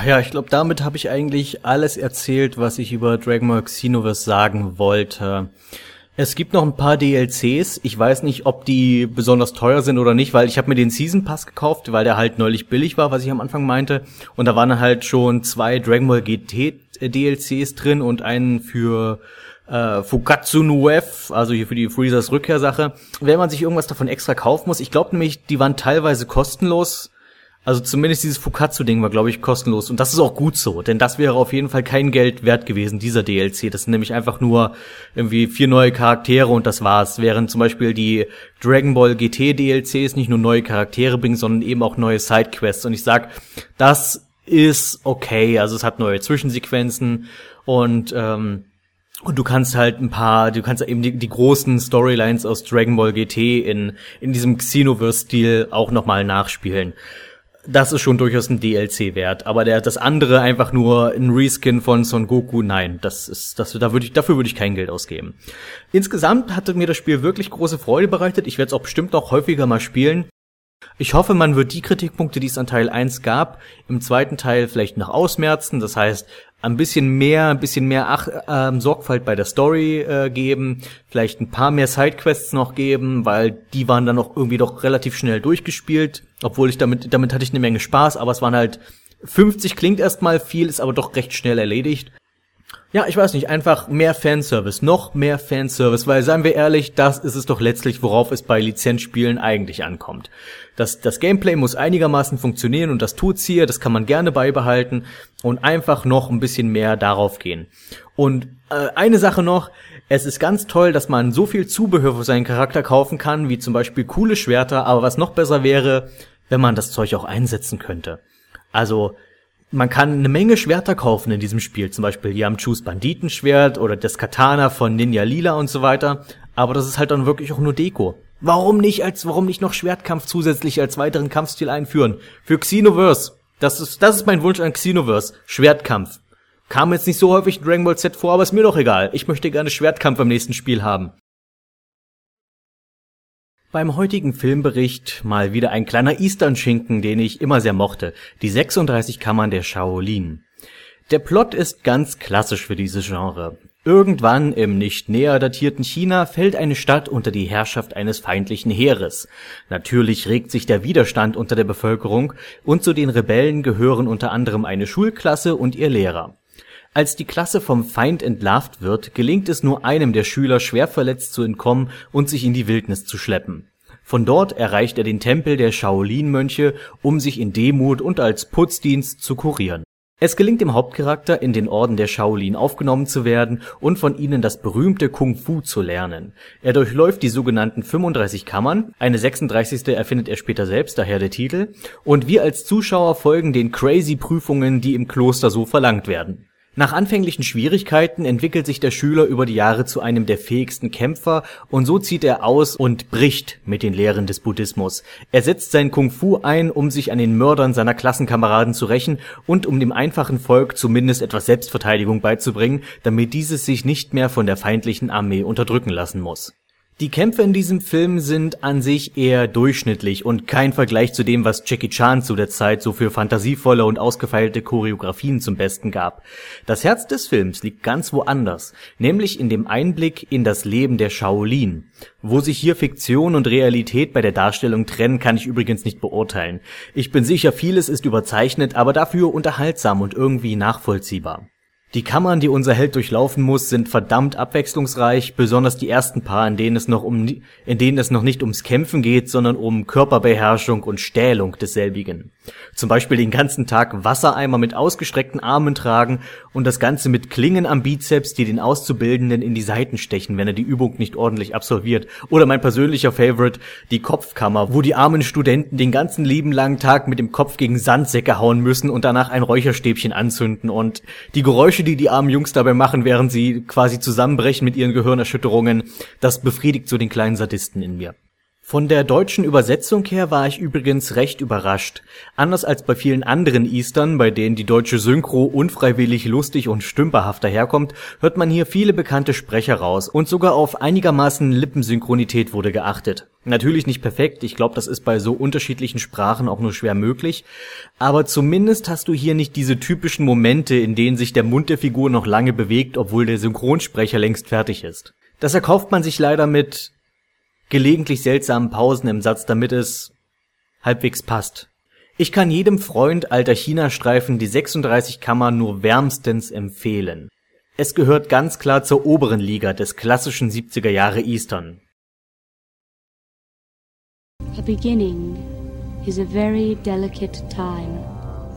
Speaker 1: Ja, ich glaube, damit habe ich eigentlich alles erzählt, was ich über Dragon Ball Xenoverse sagen wollte. Es gibt noch ein paar DLCs. Ich weiß nicht, ob die besonders teuer sind oder nicht, weil ich habe mir den Season Pass gekauft, weil der halt neulich billig war, was ich am Anfang meinte. Und da waren halt schon zwei Dragon Ball GT DLCs drin und einen für äh, Fukatsu F, also hier für die Freezers Rückkehrsache. Wenn man sich irgendwas davon extra kaufen muss, ich glaube nämlich, die waren teilweise kostenlos also zumindest dieses Fukatsu-Ding war, glaube ich, kostenlos. Und das ist auch gut so, denn das wäre auf jeden Fall kein Geld wert gewesen, dieser DLC. Das sind nämlich einfach nur irgendwie vier neue Charaktere und das war's. Während zum Beispiel die Dragon Ball GT DLCs nicht nur neue Charaktere bringen, sondern eben auch neue Sidequests. Und ich sag, das ist okay. Also es hat neue Zwischensequenzen und ähm, und du kannst halt ein paar, du kannst eben die, die großen Storylines aus Dragon Ball GT in, in diesem Xenoverse-Stil auch nochmal nachspielen das ist schon durchaus ein DLC wert. Aber der, das andere einfach nur ein Reskin von Son Goku, nein, das ist, das, da würde ich, dafür würde ich kein Geld ausgeben. Insgesamt hatte mir das Spiel wirklich große Freude bereitet. Ich werde es auch bestimmt noch häufiger mal spielen. Ich hoffe, man wird die Kritikpunkte, die es an Teil 1 gab, im zweiten Teil vielleicht noch ausmerzen. Das heißt, ein bisschen mehr, ein bisschen mehr Ach äh, Sorgfalt bei der Story äh, geben, vielleicht ein paar mehr Sidequests noch geben, weil die waren dann noch irgendwie doch relativ schnell durchgespielt, obwohl ich damit, damit hatte ich eine Menge Spaß, aber es waren halt 50 klingt erstmal viel, ist aber doch recht schnell erledigt. Ja, ich weiß nicht, einfach mehr Fanservice, noch mehr Fanservice, weil seien wir ehrlich, das ist es doch letztlich, worauf es bei Lizenzspielen eigentlich ankommt. Das, das Gameplay muss einigermaßen funktionieren und das tut's hier, das kann man gerne beibehalten und einfach noch ein bisschen mehr darauf gehen. Und äh, eine Sache noch, es ist ganz toll, dass man so viel Zubehör für seinen Charakter kaufen kann, wie zum Beispiel coole Schwerter, aber was noch besser wäre, wenn man das Zeug auch einsetzen könnte. Also, man kann eine Menge Schwerter kaufen in diesem Spiel, zum Beispiel Yamchus Banditenschwert oder das Katana von Ninja Lila und so weiter. Aber das ist halt dann wirklich auch nur Deko. Warum nicht als, warum nicht noch Schwertkampf zusätzlich als weiteren Kampfstil einführen? Für Xenoverse. Das ist, das ist mein Wunsch an Xenoverse. Schwertkampf. Kam jetzt nicht so häufig in Dragon Ball Z vor, aber ist mir doch egal. Ich möchte gerne Schwertkampf im nächsten Spiel haben. Beim heutigen Filmbericht mal wieder ein kleiner Eastern-Schinken, den ich immer sehr mochte. Die 36 Kammern der Shaolin. Der Plot ist ganz klassisch für dieses Genre. Irgendwann im nicht näher datierten China fällt eine Stadt unter die Herrschaft eines feindlichen Heeres. Natürlich regt sich der Widerstand unter der Bevölkerung und zu den Rebellen gehören unter anderem eine Schulklasse und ihr Lehrer. Als die Klasse vom Feind entlarvt wird, gelingt es nur einem der Schüler schwer verletzt zu entkommen und sich in die Wildnis zu schleppen. Von dort erreicht er den Tempel der Shaolin-Mönche, um sich in Demut und als Putzdienst zu kurieren. Es gelingt dem Hauptcharakter, in den Orden der Shaolin aufgenommen zu werden und von ihnen das berühmte Kung Fu zu lernen. Er durchläuft die sogenannten 35 Kammern, eine 36. erfindet er später selbst, daher der Titel, und wir als Zuschauer folgen den crazy Prüfungen, die im Kloster so verlangt werden. Nach anfänglichen Schwierigkeiten entwickelt sich der Schüler über die Jahre zu einem der fähigsten Kämpfer und so zieht er aus und bricht mit den Lehren des Buddhismus. Er setzt sein Kung Fu ein, um sich an den Mördern seiner Klassenkameraden zu rächen und um dem einfachen Volk zumindest etwas Selbstverteidigung beizubringen, damit dieses sich nicht mehr von der feindlichen Armee unterdrücken lassen muss. Die Kämpfe in diesem Film sind an sich eher durchschnittlich und kein Vergleich zu dem, was Jackie Chan zu der Zeit so für fantasievolle und ausgefeilte Choreografien zum Besten gab. Das Herz des Films liegt ganz woanders, nämlich in dem Einblick in das Leben der Shaolin. Wo sich hier Fiktion und Realität bei der Darstellung trennen, kann ich übrigens nicht beurteilen. Ich bin sicher, vieles ist überzeichnet, aber dafür unterhaltsam und irgendwie nachvollziehbar. Die Kammern, die unser Held durchlaufen muss, sind verdammt abwechslungsreich, besonders die ersten paar, in denen es noch um, in denen es noch nicht ums Kämpfen geht, sondern um Körperbeherrschung und Stählung desselbigen. Zum Beispiel den ganzen Tag Wassereimer mit ausgestreckten Armen tragen und das Ganze mit Klingen am Bizeps, die den Auszubildenden in die Seiten stechen, wenn er die Übung nicht ordentlich absolviert. Oder mein persönlicher Favorite, die Kopfkammer, wo die armen Studenten den ganzen lieben langen Tag mit dem Kopf gegen Sandsäcke hauen müssen und danach ein Räucherstäbchen anzünden und die Geräusche Geräusche, die die armen Jungs dabei machen, während sie quasi zusammenbrechen mit ihren Gehirnerschütterungen, das befriedigt so den kleinen Sadisten in mir. Von der deutschen Übersetzung her war ich übrigens recht überrascht. Anders als bei vielen anderen Eastern, bei denen die deutsche Synchro unfreiwillig lustig und stümperhaft daherkommt, hört man hier viele bekannte Sprecher raus und sogar auf einigermaßen Lippensynchronität wurde geachtet. Natürlich nicht perfekt, ich glaube, das ist bei so unterschiedlichen Sprachen auch nur schwer möglich, aber zumindest hast du hier nicht diese typischen Momente, in denen sich der Mund der Figur noch lange bewegt, obwohl der Synchronsprecher längst fertig ist. Das erkauft man sich leider mit gelegentlich seltsamen Pausen im Satz, damit es halbwegs passt. Ich kann jedem Freund alter China-Streifen die 36 Kammer nur wärmstens empfehlen. Es gehört ganz klar zur oberen Liga des klassischen 70er Jahre Eastern.
Speaker 2: A beginning is a very delicate time.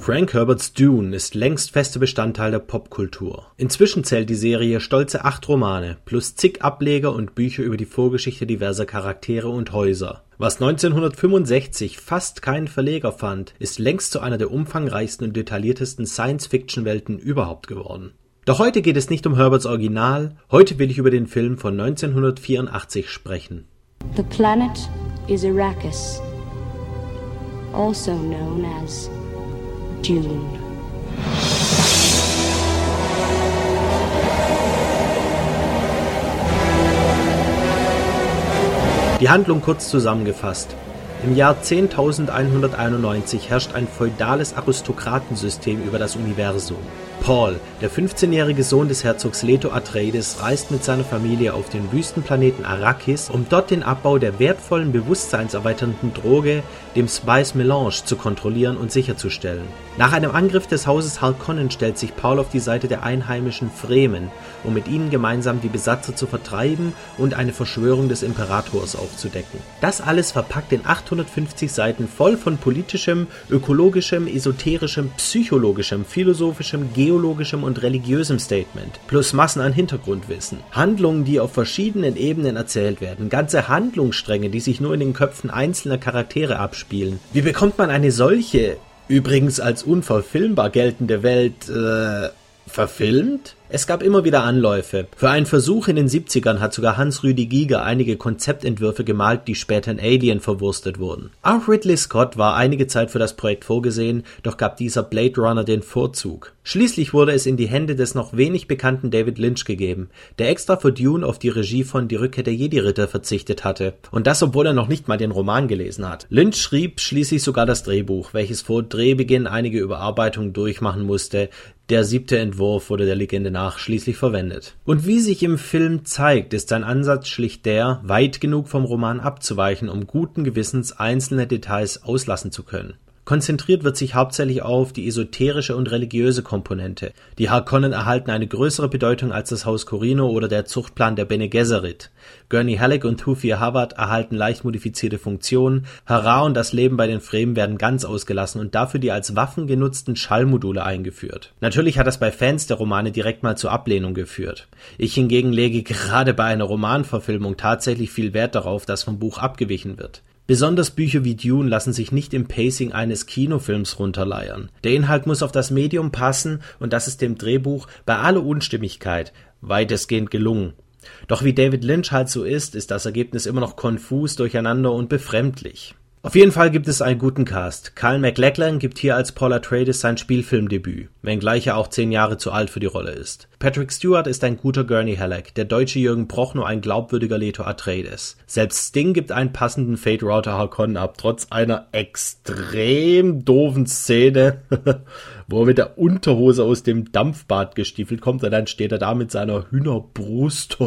Speaker 3: Frank Herberts Dune ist längst fester Bestandteil der Popkultur. Inzwischen zählt die Serie stolze acht Romane plus zig Ableger und Bücher über die Vorgeschichte diverser Charaktere und Häuser. Was 1965 fast keinen Verleger fand, ist längst zu einer der umfangreichsten und detailliertesten Science-Fiction-Welten überhaupt geworden. Doch heute geht es nicht um Herberts Original, heute will ich über den Film von 1984 sprechen.
Speaker 2: The planet is Arrakis, also known as Dune.
Speaker 3: Die Handlung kurz zusammengefasst. Im Jahr 10.191 herrscht ein feudales Aristokratensystem über das Universum. Paul, der 15-jährige Sohn des Herzogs Leto Atreides, reist mit seiner Familie auf den Wüstenplaneten Arrakis, um dort den Abbau der wertvollen bewusstseinserweiternden Droge, dem Spice Melange, zu kontrollieren und sicherzustellen. Nach einem Angriff des Hauses Harkonnen stellt sich Paul auf die Seite der einheimischen Fremen, um mit ihnen gemeinsam die Besatzer zu vertreiben und eine Verschwörung des Imperators aufzudecken. Das alles verpackt in 850 Seiten voll von politischem, ökologischem, esoterischem, psychologischem, philosophischem, geologischem und religiösem Statement, plus Massen an Hintergrundwissen. Handlungen, die auf verschiedenen Ebenen erzählt werden, ganze Handlungsstränge, die sich nur in den Köpfen einzelner Charaktere abspielen. Wie bekommt man eine solche, übrigens als unverfilmbar geltende Welt, äh, verfilmt? Es gab immer wieder Anläufe. Für einen Versuch in den 70ern hat sogar Hans-Rüdi Giger einige Konzeptentwürfe gemalt, die später in Alien verwurstet wurden. Auch Ridley Scott war einige Zeit für das Projekt vorgesehen, doch gab dieser Blade Runner den Vorzug. Schließlich wurde es in die Hände des noch wenig bekannten David Lynch gegeben, der extra für Dune auf die Regie von Die Rückkehr der Jedi-Ritter verzichtet hatte. Und das, obwohl er noch nicht mal den Roman gelesen hat. Lynch schrieb schließlich sogar das Drehbuch, welches vor Drehbeginn einige Überarbeitungen durchmachen musste. Der siebte Entwurf wurde der Legende nach schließlich verwendet. Und wie sich im Film zeigt, ist sein Ansatz schlicht der, weit genug vom Roman abzuweichen, um guten Gewissens einzelne Details auslassen zu können. Konzentriert wird sich hauptsächlich auf die esoterische und religiöse Komponente. Die Harkonnen erhalten eine größere Bedeutung als das Haus Corino oder der Zuchtplan der Bene Gesserit. Gurney Halleck und Thufir Hawat erhalten leicht modifizierte Funktionen, Hara und das Leben bei den Fremen werden ganz ausgelassen und dafür die als Waffen genutzten Schallmodule eingeführt. Natürlich hat das bei Fans der Romane direkt mal zur Ablehnung geführt. Ich hingegen lege gerade bei einer Romanverfilmung tatsächlich viel Wert darauf, dass vom Buch abgewichen wird. Besonders Bücher wie Dune lassen sich nicht im Pacing eines Kinofilms runterleiern. Der Inhalt muss auf das Medium passen und das ist dem Drehbuch bei aller Unstimmigkeit weitestgehend gelungen. Doch wie David Lynch halt so ist, ist das Ergebnis immer noch konfus, durcheinander und befremdlich. Auf jeden Fall gibt es einen guten Cast. Kyle MacLachlan gibt hier als Paul Atreides sein Spielfilmdebüt, wenngleich er auch zehn Jahre zu alt für die Rolle ist. Patrick Stewart ist ein guter Gurney Halleck, der deutsche Jürgen Prochnow ein glaubwürdiger Leto Atreides. Selbst Sting gibt einen passenden Fate Router Harkonnen ab, trotz einer extrem doofen Szene, wo er mit der Unterhose aus dem Dampfbad gestiefelt kommt und dann steht er da mit seiner Hühnerbrust.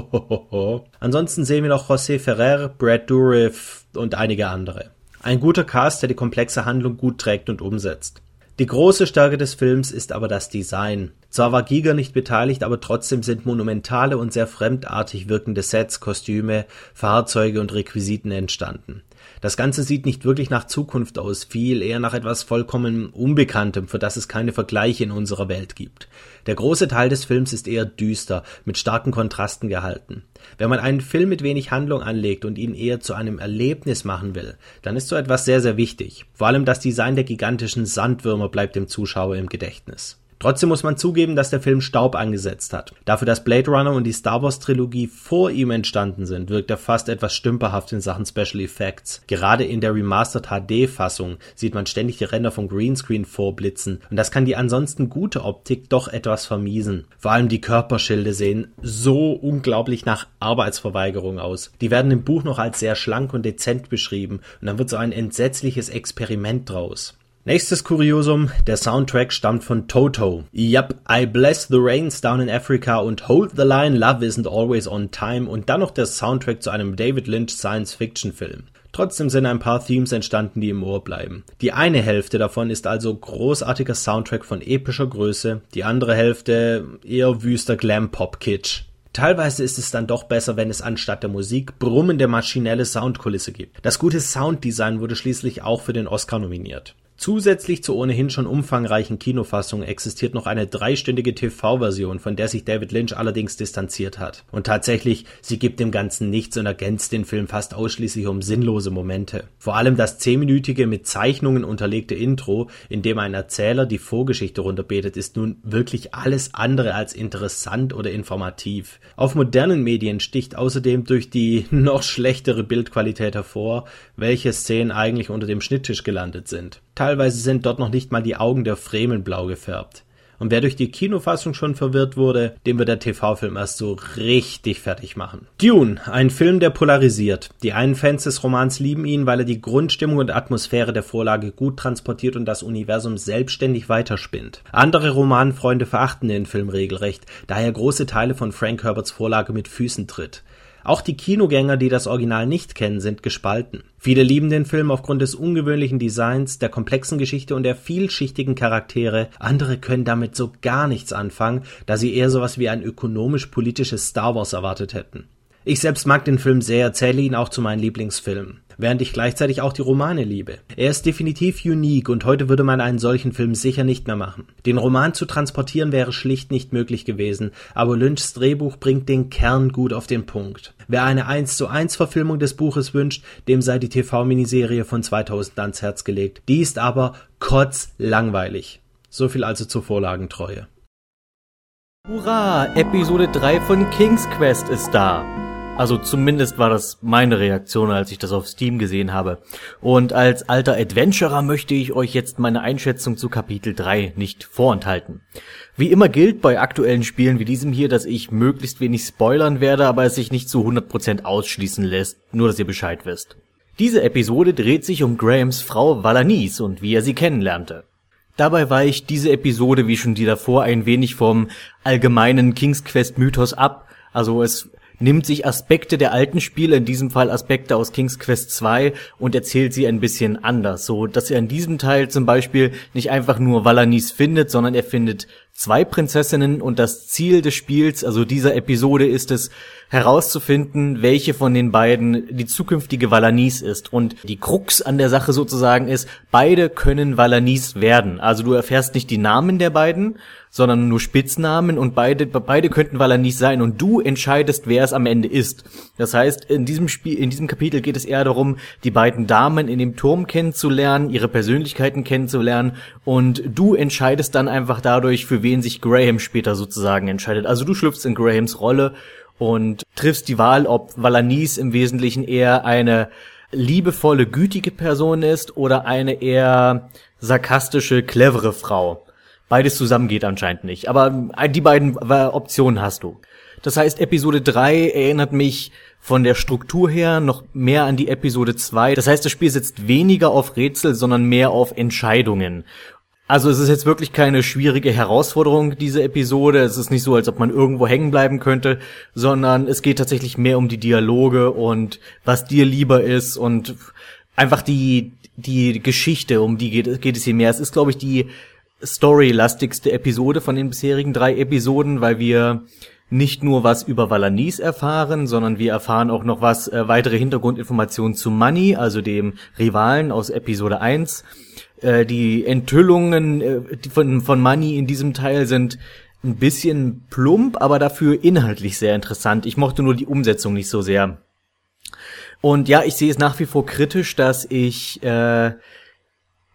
Speaker 3: Ansonsten sehen wir noch José Ferrer, Brad Dourif und einige andere. Ein guter Cast, der die komplexe Handlung gut trägt und umsetzt. Die große Stärke des Films ist aber das Design. Zwar war Giger nicht beteiligt, aber trotzdem sind monumentale und sehr fremdartig wirkende Sets, Kostüme, Fahrzeuge und Requisiten entstanden. Das Ganze sieht nicht wirklich nach Zukunft aus, viel eher nach etwas vollkommen Unbekanntem, für das es keine Vergleiche in unserer Welt gibt. Der große Teil des Films ist eher düster, mit starken Kontrasten gehalten. Wenn man einen Film mit wenig Handlung anlegt und ihn eher zu einem Erlebnis machen will, dann ist so etwas sehr, sehr wichtig. Vor allem das Design der gigantischen Sandwürmer bleibt dem Zuschauer im Gedächtnis. Trotzdem muss man zugeben, dass der Film Staub angesetzt hat. Dafür, dass Blade Runner und die Star Wars Trilogie vor ihm entstanden sind, wirkt er fast etwas stümperhaft in Sachen Special Effects. Gerade in der Remastered HD Fassung sieht man ständig die Ränder vom Greenscreen vorblitzen und das kann die ansonsten gute Optik doch etwas vermiesen. Vor allem die Körperschilde sehen so unglaublich nach Arbeitsverweigerung aus. Die werden im Buch noch als sehr schlank und dezent beschrieben und dann wird so ein entsetzliches Experiment draus. Nächstes Kuriosum, der Soundtrack stammt von Toto. Yup, I bless the rains down in Africa und Hold the Line, Love isn't always on time und dann noch der Soundtrack zu einem David Lynch Science-Fiction-Film. Trotzdem sind ein paar Themes entstanden, die im Ohr bleiben. Die eine Hälfte davon ist also großartiger Soundtrack von epischer Größe, die andere Hälfte eher wüster Glam-Pop-Kitsch. Teilweise ist es dann doch besser, wenn es anstatt der Musik brummende maschinelle Soundkulisse gibt. Das gute Sounddesign wurde schließlich auch für den Oscar nominiert. Zusätzlich zur ohnehin schon umfangreichen Kinofassung existiert noch eine dreistündige TV-Version, von der sich David Lynch allerdings distanziert hat. Und tatsächlich, sie gibt dem Ganzen nichts und ergänzt den Film fast ausschließlich um sinnlose Momente. Vor allem das zehnminütige mit Zeichnungen unterlegte Intro, in dem ein Erzähler die Vorgeschichte runterbetet, ist nun wirklich alles andere als interessant oder informativ. Auf modernen Medien sticht außerdem durch die noch schlechtere Bildqualität hervor, welche Szenen eigentlich unter dem Schnitttisch gelandet sind. Teilweise sind dort noch nicht mal die Augen der Fremen blau gefärbt. Und wer durch die Kinofassung schon verwirrt wurde, dem wird der TV-Film erst so richtig fertig machen. Dune, ein Film, der polarisiert. Die einen Fans des Romans lieben ihn, weil er die Grundstimmung und Atmosphäre der Vorlage gut transportiert und das Universum selbstständig weiterspinnt. Andere Romanfreunde verachten den Film regelrecht, da er große Teile von Frank Herberts Vorlage mit Füßen tritt. Auch die Kinogänger, die das Original nicht kennen, sind gespalten. Viele lieben den Film aufgrund des ungewöhnlichen Designs, der komplexen Geschichte und der vielschichtigen Charaktere. Andere können damit so gar nichts anfangen, da sie eher sowas wie ein ökonomisch-politisches Star Wars erwartet hätten. Ich selbst mag den Film sehr, zähle ihn auch zu meinen Lieblingsfilmen während ich gleichzeitig auch die Romane liebe. Er ist definitiv unique und heute würde man einen solchen Film sicher nicht mehr machen. Den Roman zu transportieren wäre schlicht nicht möglich gewesen, aber Lynchs Drehbuch bringt den Kern gut auf den Punkt. Wer eine 1 zu 1 Verfilmung des Buches wünscht, dem sei die TV-Miniserie von 2000 ans Herz gelegt. Die ist aber kotzlangweilig. So viel also zur Vorlagentreue.
Speaker 1: Hurra! Episode 3 von King's Quest ist da. Also zumindest war das meine Reaktion, als ich das auf Steam gesehen habe. Und als alter Adventurer möchte ich euch jetzt meine Einschätzung zu Kapitel 3 nicht vorenthalten. Wie immer gilt bei aktuellen Spielen wie diesem hier, dass ich möglichst wenig spoilern werde, aber es sich nicht zu 100% ausschließen lässt, nur dass ihr Bescheid wisst. Diese Episode dreht sich um Grahams Frau Valanis und wie er sie kennenlernte. Dabei weicht diese Episode wie schon die davor ein wenig vom allgemeinen King's Quest Mythos ab, also es nimmt sich Aspekte der alten Spiele, in diesem Fall Aspekte aus King's Quest 2 und erzählt sie ein bisschen anders, so dass er in diesem Teil zum Beispiel nicht einfach nur Valanis findet, sondern er findet zwei Prinzessinnen und das Ziel des Spiels, also dieser Episode ist es, herauszufinden, welche von den beiden die zukünftige Valanis ist. Und die Krux an der Sache sozusagen ist, beide können Valanis werden. Also du erfährst nicht die Namen der beiden, sondern nur Spitznamen und beide, beide könnten Valanis sein und du entscheidest, wer es am Ende ist. Das heißt, in diesem Spiel, in diesem Kapitel geht es eher darum, die beiden Damen in dem Turm kennenzulernen, ihre Persönlichkeiten kennenzulernen und du entscheidest dann einfach dadurch, für wen sich Graham später sozusagen entscheidet. Also du schlüpfst in Grahams Rolle und triffst die Wahl, ob Valanis im Wesentlichen eher eine liebevolle, gütige Person ist oder eine eher sarkastische, clevere Frau. Beides zusammen geht anscheinend nicht. Aber äh, die beiden Optionen hast du. Das heißt, Episode 3 erinnert mich von der Struktur her noch mehr an die Episode 2. Das heißt, das Spiel setzt weniger auf Rätsel, sondern mehr auf Entscheidungen. Also es ist jetzt wirklich keine schwierige Herausforderung, diese Episode. Es ist nicht so, als ob man irgendwo hängen bleiben könnte, sondern es geht tatsächlich mehr um die Dialoge und was dir lieber ist und einfach die, die Geschichte, um die geht, geht es hier mehr. Es ist, glaube ich, die storylastigste Episode von den bisherigen drei Episoden, weil wir nicht nur was über Valanis erfahren, sondern wir erfahren auch noch was, äh, weitere Hintergrundinformationen zu Money, also dem Rivalen aus Episode 1. Äh, die Enthüllungen äh, von, von Money in diesem Teil sind ein bisschen plump, aber dafür inhaltlich sehr interessant. Ich mochte nur die Umsetzung nicht so sehr. Und ja, ich sehe es nach wie vor kritisch, dass ich äh,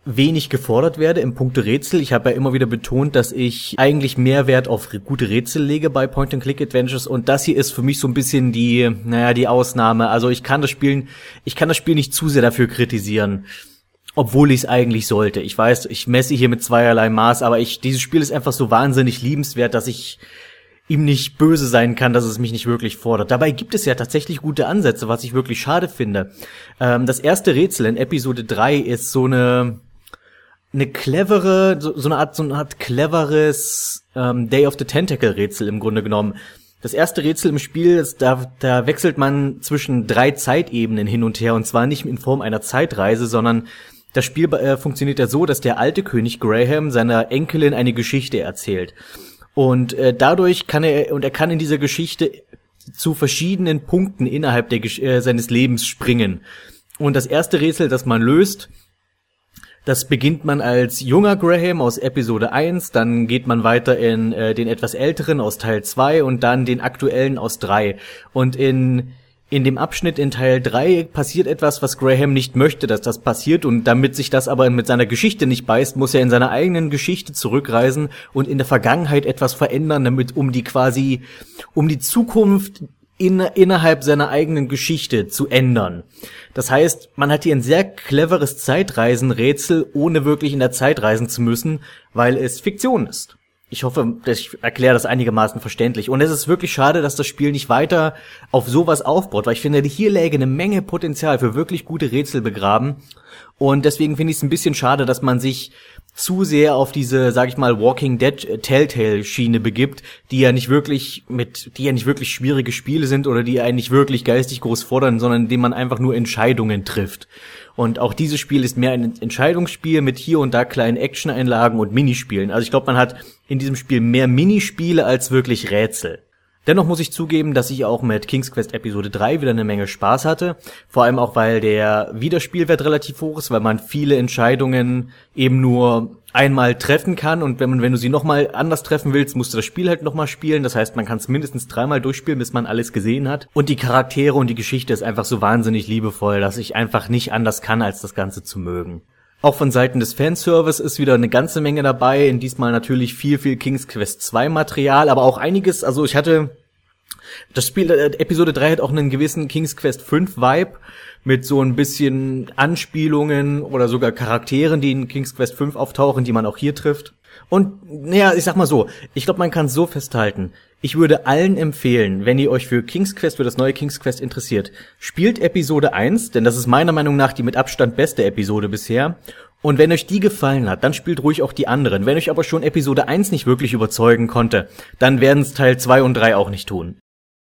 Speaker 1: wenig gefordert werde im Punkte Rätsel. Ich habe ja immer wieder betont, dass ich eigentlich mehr Wert auf gute Rätsel lege bei Point-and-Click-Adventures und das hier ist für mich so ein bisschen die, naja, die Ausnahme. Also ich kann das Spiel, ich kann das Spiel nicht zu sehr dafür kritisieren, obwohl ich es eigentlich sollte. Ich weiß, ich messe hier mit zweierlei Maß, aber ich, dieses Spiel ist einfach so wahnsinnig liebenswert, dass ich ihm nicht böse sein kann, dass es mich nicht wirklich fordert. Dabei gibt es ja tatsächlich gute Ansätze, was ich wirklich schade finde. Ähm, das erste Rätsel in Episode 3 ist so eine, eine clevere, so, so eine Art, so eine Art cleveres ähm, Day of the Tentacle Rätsel im Grunde genommen. Das erste Rätsel im Spiel ist, da, da wechselt man zwischen drei Zeitebenen hin und her und zwar nicht in Form einer Zeitreise, sondern das Spiel äh, funktioniert ja so, dass der alte König Graham seiner Enkelin eine Geschichte erzählt. Und äh, dadurch kann er, und er kann in dieser Geschichte zu verschiedenen Punkten innerhalb der, äh, seines Lebens springen. Und das erste Rätsel, das man löst, das beginnt man als junger Graham aus Episode 1, dann geht man weiter in äh, den etwas älteren aus Teil 2 und dann den aktuellen aus 3. Und in in dem Abschnitt in Teil 3 passiert etwas, was Graham nicht möchte, dass das passiert und damit sich das aber mit seiner Geschichte nicht beißt, muss er in seiner eigenen Geschichte zurückreisen und in der Vergangenheit etwas verändern, damit um die quasi um die Zukunft in, innerhalb seiner eigenen Geschichte zu ändern. Das heißt, man hat hier ein sehr cleveres Zeitreisenrätsel, ohne wirklich in der Zeit reisen zu müssen, weil es Fiktion ist. Ich hoffe, ich erkläre das einigermaßen verständlich. Und es ist wirklich schade, dass das Spiel nicht weiter auf sowas aufbaut, weil ich finde, hier läge eine Menge Potenzial für wirklich gute Rätsel begraben. Und deswegen finde ich es ein bisschen schade, dass man sich zu sehr auf diese, sag ich mal, Walking Dead äh, Telltale Schiene begibt, die ja nicht wirklich mit, die ja nicht wirklich schwierige Spiele sind oder die einen nicht wirklich geistig groß fordern, sondern indem man einfach nur Entscheidungen trifft. Und auch dieses Spiel ist mehr ein Entscheidungsspiel mit hier und da kleinen Action-Einlagen und Minispielen. Also ich glaube, man hat in diesem Spiel mehr Minispiele als wirklich Rätsel. Dennoch muss ich zugeben, dass ich auch mit King's Quest Episode 3 wieder eine Menge Spaß hatte. Vor allem auch, weil der Wiederspielwert relativ hoch ist, weil man viele Entscheidungen eben nur einmal treffen kann und wenn man, wenn du sie nochmal anders treffen willst, musst du das Spiel halt nochmal spielen. Das heißt, man kann es mindestens dreimal durchspielen, bis man alles gesehen hat. Und die Charaktere und die Geschichte ist einfach so wahnsinnig liebevoll, dass ich einfach nicht anders kann, als das Ganze zu mögen. Auch von Seiten des Fanservice ist wieder eine ganze Menge dabei. In diesmal natürlich viel, viel King's Quest 2 Material, aber auch einiges, also ich hatte, das Spiel, äh, Episode 3 hat auch einen gewissen King's Quest 5 Vibe mit so ein bisschen Anspielungen oder sogar Charakteren, die in King's Quest 5 auftauchen, die man auch hier trifft. Und naja, ich sag mal so, ich glaube, man kann so festhalten. Ich würde allen empfehlen, wenn ihr euch für King's Quest, für das neue King's Quest interessiert, spielt Episode 1, denn das ist meiner Meinung nach die mit Abstand beste Episode bisher. Und wenn euch die gefallen hat, dann spielt ruhig auch die anderen. Wenn euch aber schon Episode 1 nicht wirklich überzeugen konnte, dann werden es Teil 2 und 3 auch nicht tun.